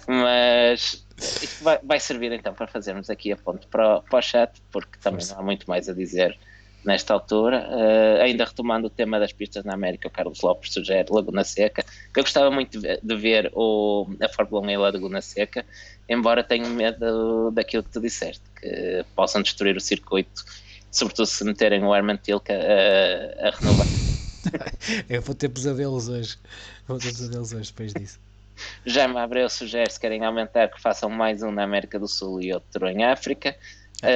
Mas isto vai, vai, servir então para fazermos aqui a ponte para, para o chat, porque também não há muito mais a dizer nesta altura. Uh, ainda retomando o tema das pistas na América, o Carlos Lopes sugere Laguna Seca. Eu gostava muito de ver o, a Fórmula 1 em Laguna Seca, embora tenha medo daquilo que tu disseste, que possam destruir o circuito, sobretudo se meterem o Herman Tilke a, a renovar. Eu vou ter pesadelos hoje. Vou ter pesadelos hoje depois disso. Jaime Abreu sugere se querem aumentar que façam mais um na América do Sul e outro em África.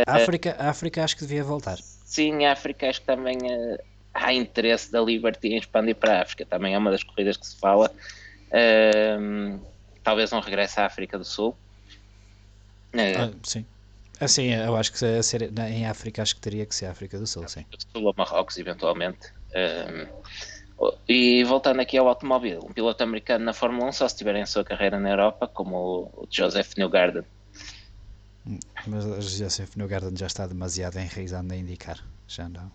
A África, a África acho que devia voltar. Sim, a África acho que também uh, há interesse da Liberty em expandir para a África. Também é uma das corridas que se fala. Uh, talvez um regresso à África do Sul. Uh, ah, sim. Assim, eu acho que ser, em África acho que teria que ser a África do Sul, sim. Sul ou Marrocos, eventualmente. E voltando aqui ao automóvel, um piloto americano na Fórmula 1 só se tiver em sua carreira na Europa, como o Joseph Newgarden. Mas o Joseph Newgarden já está demasiado enraizado a indicar, já não.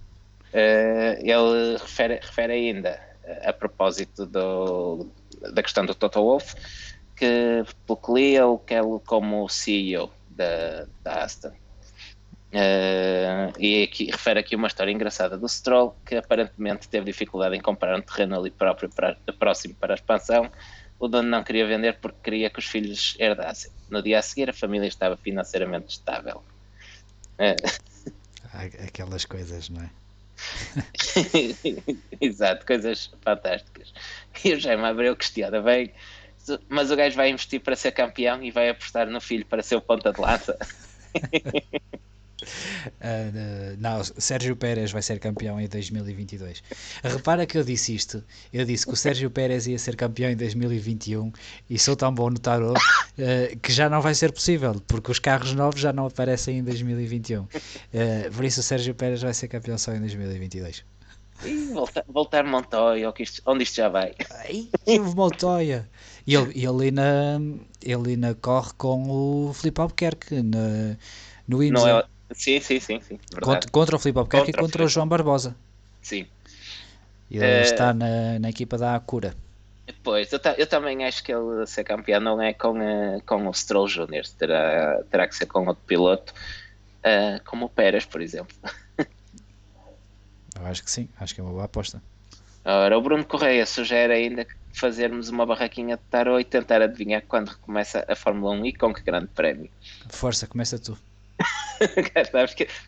Uh, ele refere, refere ainda, a propósito do, da questão do Toto Wolff, que pelo que li, ele quer como CEO da, da Aston. Uh, e aqui, refere aqui uma história engraçada do Stroll, que aparentemente teve dificuldade em comprar um terreno ali próprio para, próximo para a expansão. O dono não queria vender porque queria que os filhos herdassem. No dia a seguir, a família estava financeiramente estável. Uh. Aquelas coisas, não é? Exato, coisas fantásticas. E o Jaime Abreu questiona bem, mas o gajo vai investir para ser campeão e vai apostar no filho para ser o ponta de lança. Uh, não, Sérgio Pérez vai ser campeão em 2022. Repara que eu disse isto. Eu disse que o Sérgio Pérez ia ser campeão em 2021 e sou tão bom no tarot uh, que já não vai ser possível, porque os carros novos já não aparecem em 2021. Uh, ah, por isso o Sérgio Pérez vai ser campeão só em 2022. E voltar, voltar Montoya, onde isto já vai? Ai, Montoya. E ele, ele, ainda, ele ainda corre com o Filipe Albuquerque na, no Windsor. Não é Sim, sim, sim. sim contra, contra, o Filipe Albuquerque contra e contra o, o João Barbosa. Sim. Ele uh, está na, na equipa da Acura. Pois, eu, eu também acho que ele ser campeão não é com, uh, com o Stroll Júnior, terá, terá que ser com outro piloto, uh, como o Pérez, por exemplo. eu acho que sim, acho que é uma boa aposta. Ora, o Bruno Correia sugere ainda fazermos uma barraquinha de tarot e tentar adivinhar quando recomeça a Fórmula 1 e com que grande prémio. Força, começa tu.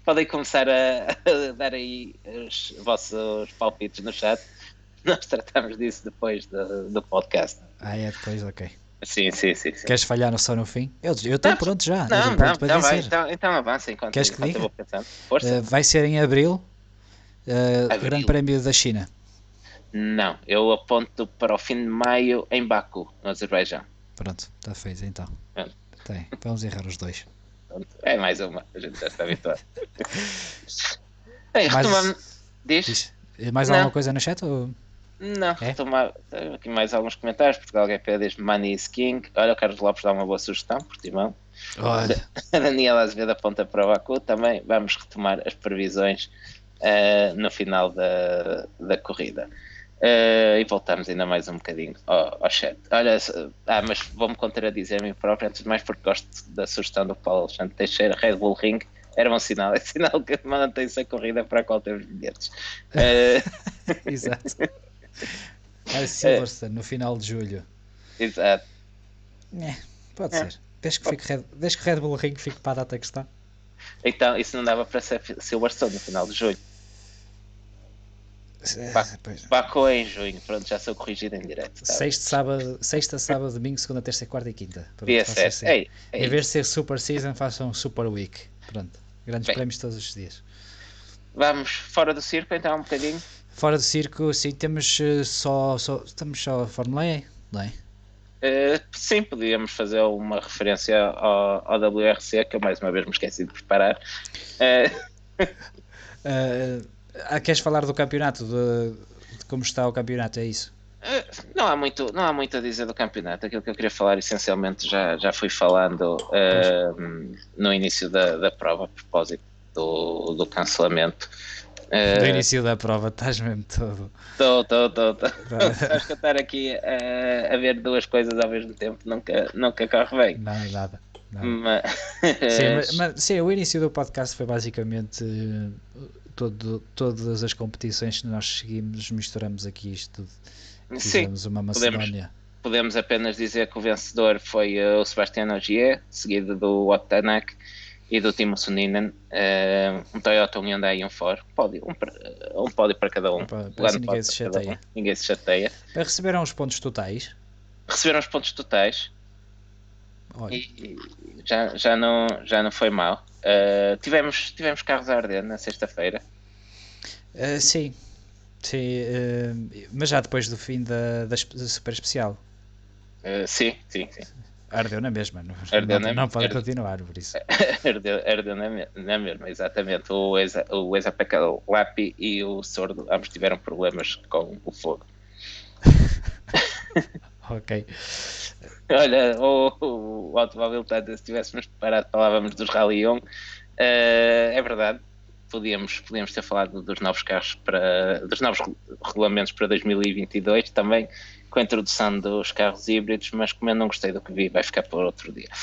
Podem começar a, a, dar aí os vossos palpites no chat. Nós tratamos disso depois do, do podcast. Ah, é depois, ok. Sim, sim, sim. sim. Queres falhar só no fim? Eu estou pronto já. Não, não, então, vai, então, então avança enquanto, Queres que enquanto diga? Uh, vai ser em abril, uh, abril, Grande Prémio da China. Não, eu aponto para o fim de maio em Baku, no Azerbaijão. Pronto, está feito então. Tem, vamos errar os dois. É mais uma, a gente já está habituado. Ei, mais, Diz? Diz. Mais não. alguma coisa no chat? Ou... Não, é? retomar aqui mais alguns comentários. Portugal GP diz Money is King. Olha, o Carlos Lopes dá uma boa sugestão, por timão. Olha. A Daniela Azevedo aponta para o Baku. Também vamos retomar as previsões uh, no final da, da corrida. Uh, e voltamos ainda mais um bocadinho ao, ao chat. Olha, ah, mas vou-me contradizer a mim próprio, antes de mais porque gosto da sugestão do Paulo Alexandre Teixeira, Red Bull Ring era um sinal, é sinal que mantém-se a corrida para a qual temos bilhetes. Uh... Exato. É Silverstone, no final de julho. Exato. É, pode é. ser. Desde que, fique Red, desde que Red Bull Ring fique para a data que está. Então, isso não dava para ser Silverstone no final de julho. Baco é em junho, pronto, já sou corrigido em direto. Tá sexta, sábado, sexta, sábado, domingo, segunda, terça, quarta e quinta. Pronto, assim. ei, ei. Em vez de ser Super Season, façam Super Week. Pronto, grandes Bem, prémios todos os dias. Vamos fora do circo então um bocadinho. Fora do circo, sim, temos uh, só, só, estamos só a Fórmula E, não é? Uh, sim, podíamos fazer uma referência ao, ao, WRC, que eu mais uma vez me esqueci de preparar. Uh... uh, queres falar do campeonato, de, de, como está o campeonato, é isso? não, há muito, não há muito a dizer do campeonato. Aquilo que eu queria falar, essencialmente, já, já fui falando no início da, da prova, a propósito do, do cancelamento. Do início da prova, estás mesmo todo. Estou, estou, estou. Sabes que estar aqui a, a ver duas coisas ao mesmo tempo nunca, nunca corre bem. Não, nada. nada. Mas... Sim, mas, mas, sim, o início do podcast foi basicamente todo, todas as competições que nós seguimos, misturamos aqui isto tudo. Fizemos sim, uma Macedónia. Podemos, podemos apenas dizer que o vencedor foi o Sebastião Ogier, seguido do Otanak e do Timo Suninen, uh, um Toyota, um Hyundai e um Ford, um pódio, um, um pódio para cada um. Para, para ninguém se chateia. Um. Ninguém se chateia. Receberam os pontos totais? Receberam os pontos totais. E, e, já, já, não, já não foi mal. Uh, tivemos, tivemos carros a arder na sexta-feira. Uh, sim, sim mas já depois do fim da, da super especial. sim, sim, sim. Ardeu na mesma, não, ardeu não, na, não pode continuar por isso. Ardeu, ardeu na, na mesma, exatamente. O ex-APK Lapi e o Sordo ambos tiveram problemas com o fogo. ok. Olha, o, o automóvel, se estivéssemos preparado, falávamos dos Rally 1. Uh, eh, é verdade, podíamos, podíamos ter falado dos novos carros para dos novos regulamentos para 2022 também com a introdução dos carros híbridos, mas como eu não gostei do que vi, vai ficar para outro dia.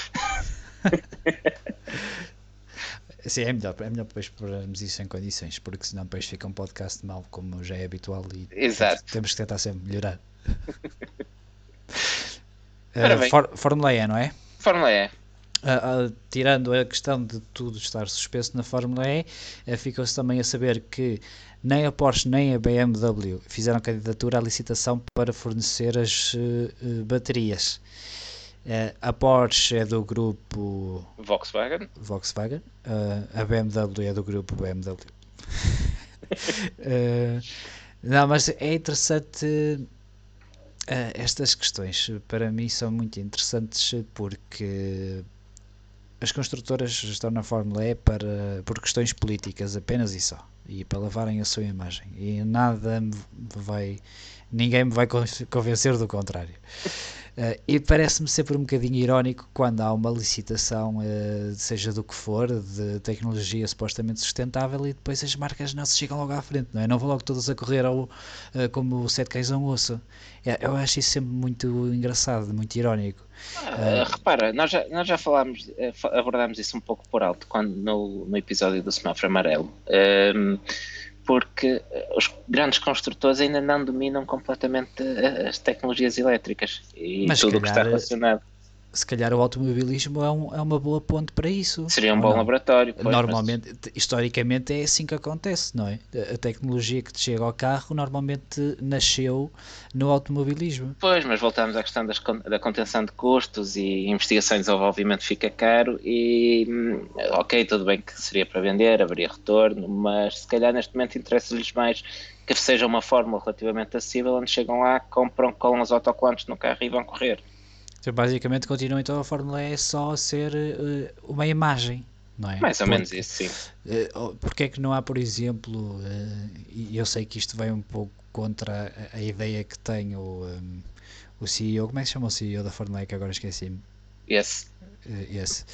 Sim, é melhor, é melhor depois explorarmos isso em condições, porque senão depois fica um podcast mal, como já é habitual, e Exato. temos que tentar sempre melhorar. uh, For, Fórmula E, não é? Fórmula E. Uh, uh, tirando a questão de tudo estar suspenso na Fórmula E, uh, fica-se também a saber que nem a Porsche nem a BMW fizeram candidatura à licitação para fornecer as baterias. a Porsche é do grupo Volkswagen, Volkswagen a BMW é do grupo BMW. não, mas é interessante estas questões para mim são muito interessantes porque as construtoras estão na Fórmula E para, por questões políticas apenas e só e para lavarem a sua imagem. E nada me vai ninguém me vai convencer do contrário Uh, e parece-me sempre um bocadinho irónico quando há uma licitação, uh, seja do que for, de tecnologia supostamente sustentável e depois as marcas não se chegam logo à frente, não é? Não vão logo todas a correr ao, uh, como o Sete Cães a um Osso. É, eu acho isso sempre muito engraçado, muito irónico. Ah, repara, nós já, nós já falámos, abordámos isso um pouco por alto quando, no, no episódio do Semáforo Amarelo porque eh, os grandes construtores ainda não dominam completamente eh, as tecnologias elétricas e Mas tudo o que está relacionado se calhar o automobilismo é, um, é uma boa ponte para isso. Seria um bom não? laboratório. Pois, normalmente, mas... historicamente é assim que acontece, não é? A tecnologia que te chega ao carro normalmente nasceu no automobilismo. Pois, mas voltamos à questão das, da contenção de custos e investigação e desenvolvimento fica caro e hum, ok, tudo bem que seria para vender, haveria retorno, mas se calhar neste momento interessa-lhes mais que seja uma fórmula relativamente acessível onde chegam lá, compram, colam os autocolantes no carro e vão correr. Então, basicamente continua então a Fórmula E só a ser uh, uma imagem, não é? Mais ou Porque, menos isso, sim. Uh, Porque é que não há, por exemplo, uh, e eu sei que isto vem um pouco contra a, a ideia que tem o, um, o CEO, como é que se chama o CEO da Fórmula E que agora esqueci-me? Uh, esse.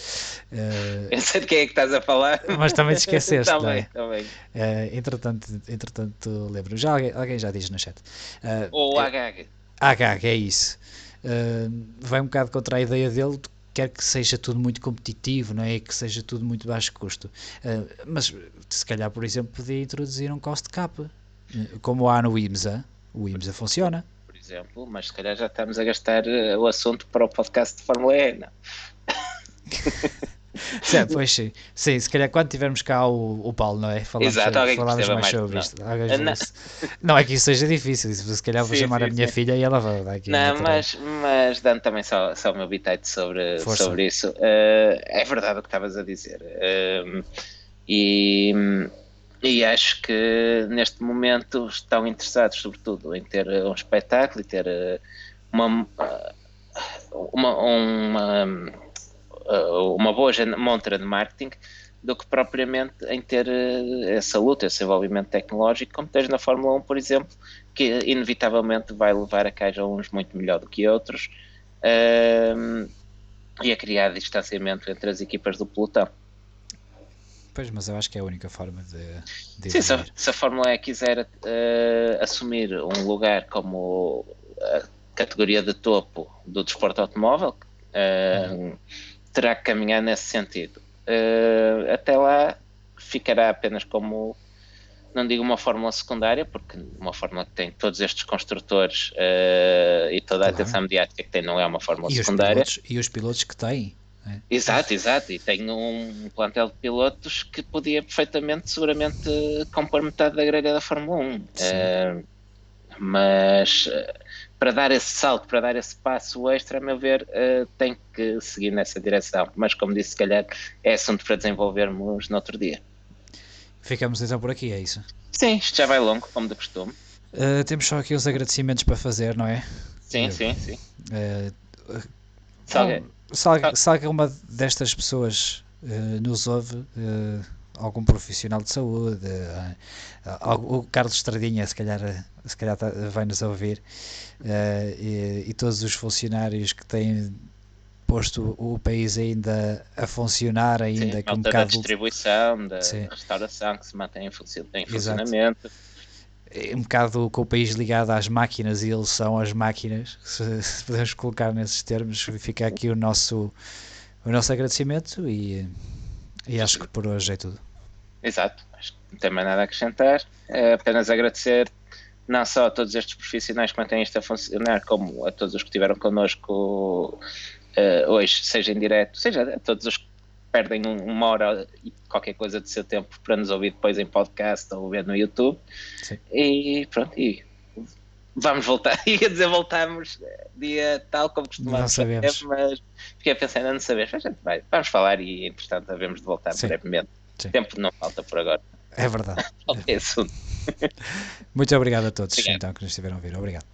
Uh, eu sei de quem é que estás a falar. Mas também te esqueceste, também, é? também. Uh, entretanto, entretanto lembro. Já alguém, alguém já diz no chat. Uh, Ou o HH. HH, é isso. Uh, vai um bocado contra a ideia dele quer que seja tudo muito competitivo, não é? Que seja tudo muito baixo custo. Uh, mas se calhar, por exemplo, podia introduzir um cost cap, como há no IMSA. O IMSA funciona. Por exemplo, mas se calhar já estamos a gastar o assunto para o podcast de Fórmula E, não? Sim, pois sim. Sim, se calhar quando tivermos cá o, o Paulo, não é? Falamos, Exato, alguém falamos mais, mais sobre não. isto. Não. não. é que isso seja difícil, se calhar vou sim, chamar sim, a minha sim. filha e ela vai, aqui. Não, mas, mas dando também só, só o meu bitite sobre, sobre isso, uh, é verdade o que estavas a dizer. Uh, e, e acho que neste momento estão interessados, sobretudo, em ter um espetáculo e ter eh, uma, uma, uma uma boa montra de marketing do que propriamente em ter uh, essa luta, esse desenvolvimento tecnológico, como tens na Fórmula 1, por exemplo, que inevitavelmente vai levar a haja uns muito melhor do que outros uh, e a criar distanciamento entre as equipas do pelotão. Pois, mas eu acho que é a única forma de. de Sim, se a, se a, Fórmula E quiser uh, assumir um lugar como a categoria de topo do desporto automóvel, uh, uhum terá que caminhar nesse sentido. Uh, até lá ficará apenas como, não digo uma fórmula secundária, porque uma fórmula que tem todos estes construtores uh, e toda a claro. atenção mediática que tem não é uma fórmula e secundária. Os pilotos, e os pilotos que têm. É. Exato, exato, e tem um plantel de pilotos que podia perfeitamente, seguramente, compor metade da grelha da Fórmula 1. Uh, mas para dar esse salto, para dar esse passo extra, a meu ver, uh, tem que seguir nessa direção. Mas, como disse, se calhar é assunto para desenvolvermos no outro dia. Ficamos então por aqui, é isso? Sim, isto já vai longo, como de costume. Uh, temos só aqui os agradecimentos para fazer, não é? Sim, uh, sim, sim. Uh, se, alguma destas pessoas nos ouve, algum profissional de saúde, o Carlos Estradinha, se calhar, se calhar tá, vai nos ouvir, e, e todos os funcionários que têm posto o país ainda a funcionar ainda Sim, com um bocado da distribuição, da Sim. restauração que se mantém em, funcionamento. Um bocado com o país ligado às máquinas e eles são as máquinas, se, se podemos colocar nesses termos, fica aqui o nosso, o nosso agradecimento e, e acho que por hoje é tudo. Exato, acho que não tem mais nada a acrescentar, é apenas agradecer não só a todos estes profissionais que mantêm isto a funcionar, como a todos os que estiveram connosco uh, hoje, seja em direto, seja a todos os que perdem uma hora e qualquer coisa do seu tempo para nos ouvir depois em podcast ou ver no YouTube. Sim. E pronto, e vamos voltar. Ia dizer voltamos dia tal como costumamos. Não sabemos. mas fiquei a pensar, ainda não sabemos. Mas vai, vamos falar e entretanto havemos de voltar Sim. brevemente. Sim. Tempo não falta por agora. É verdade. é assunto. Muito obrigado a todos obrigado. então que nos estiveram a ouvir. Obrigado.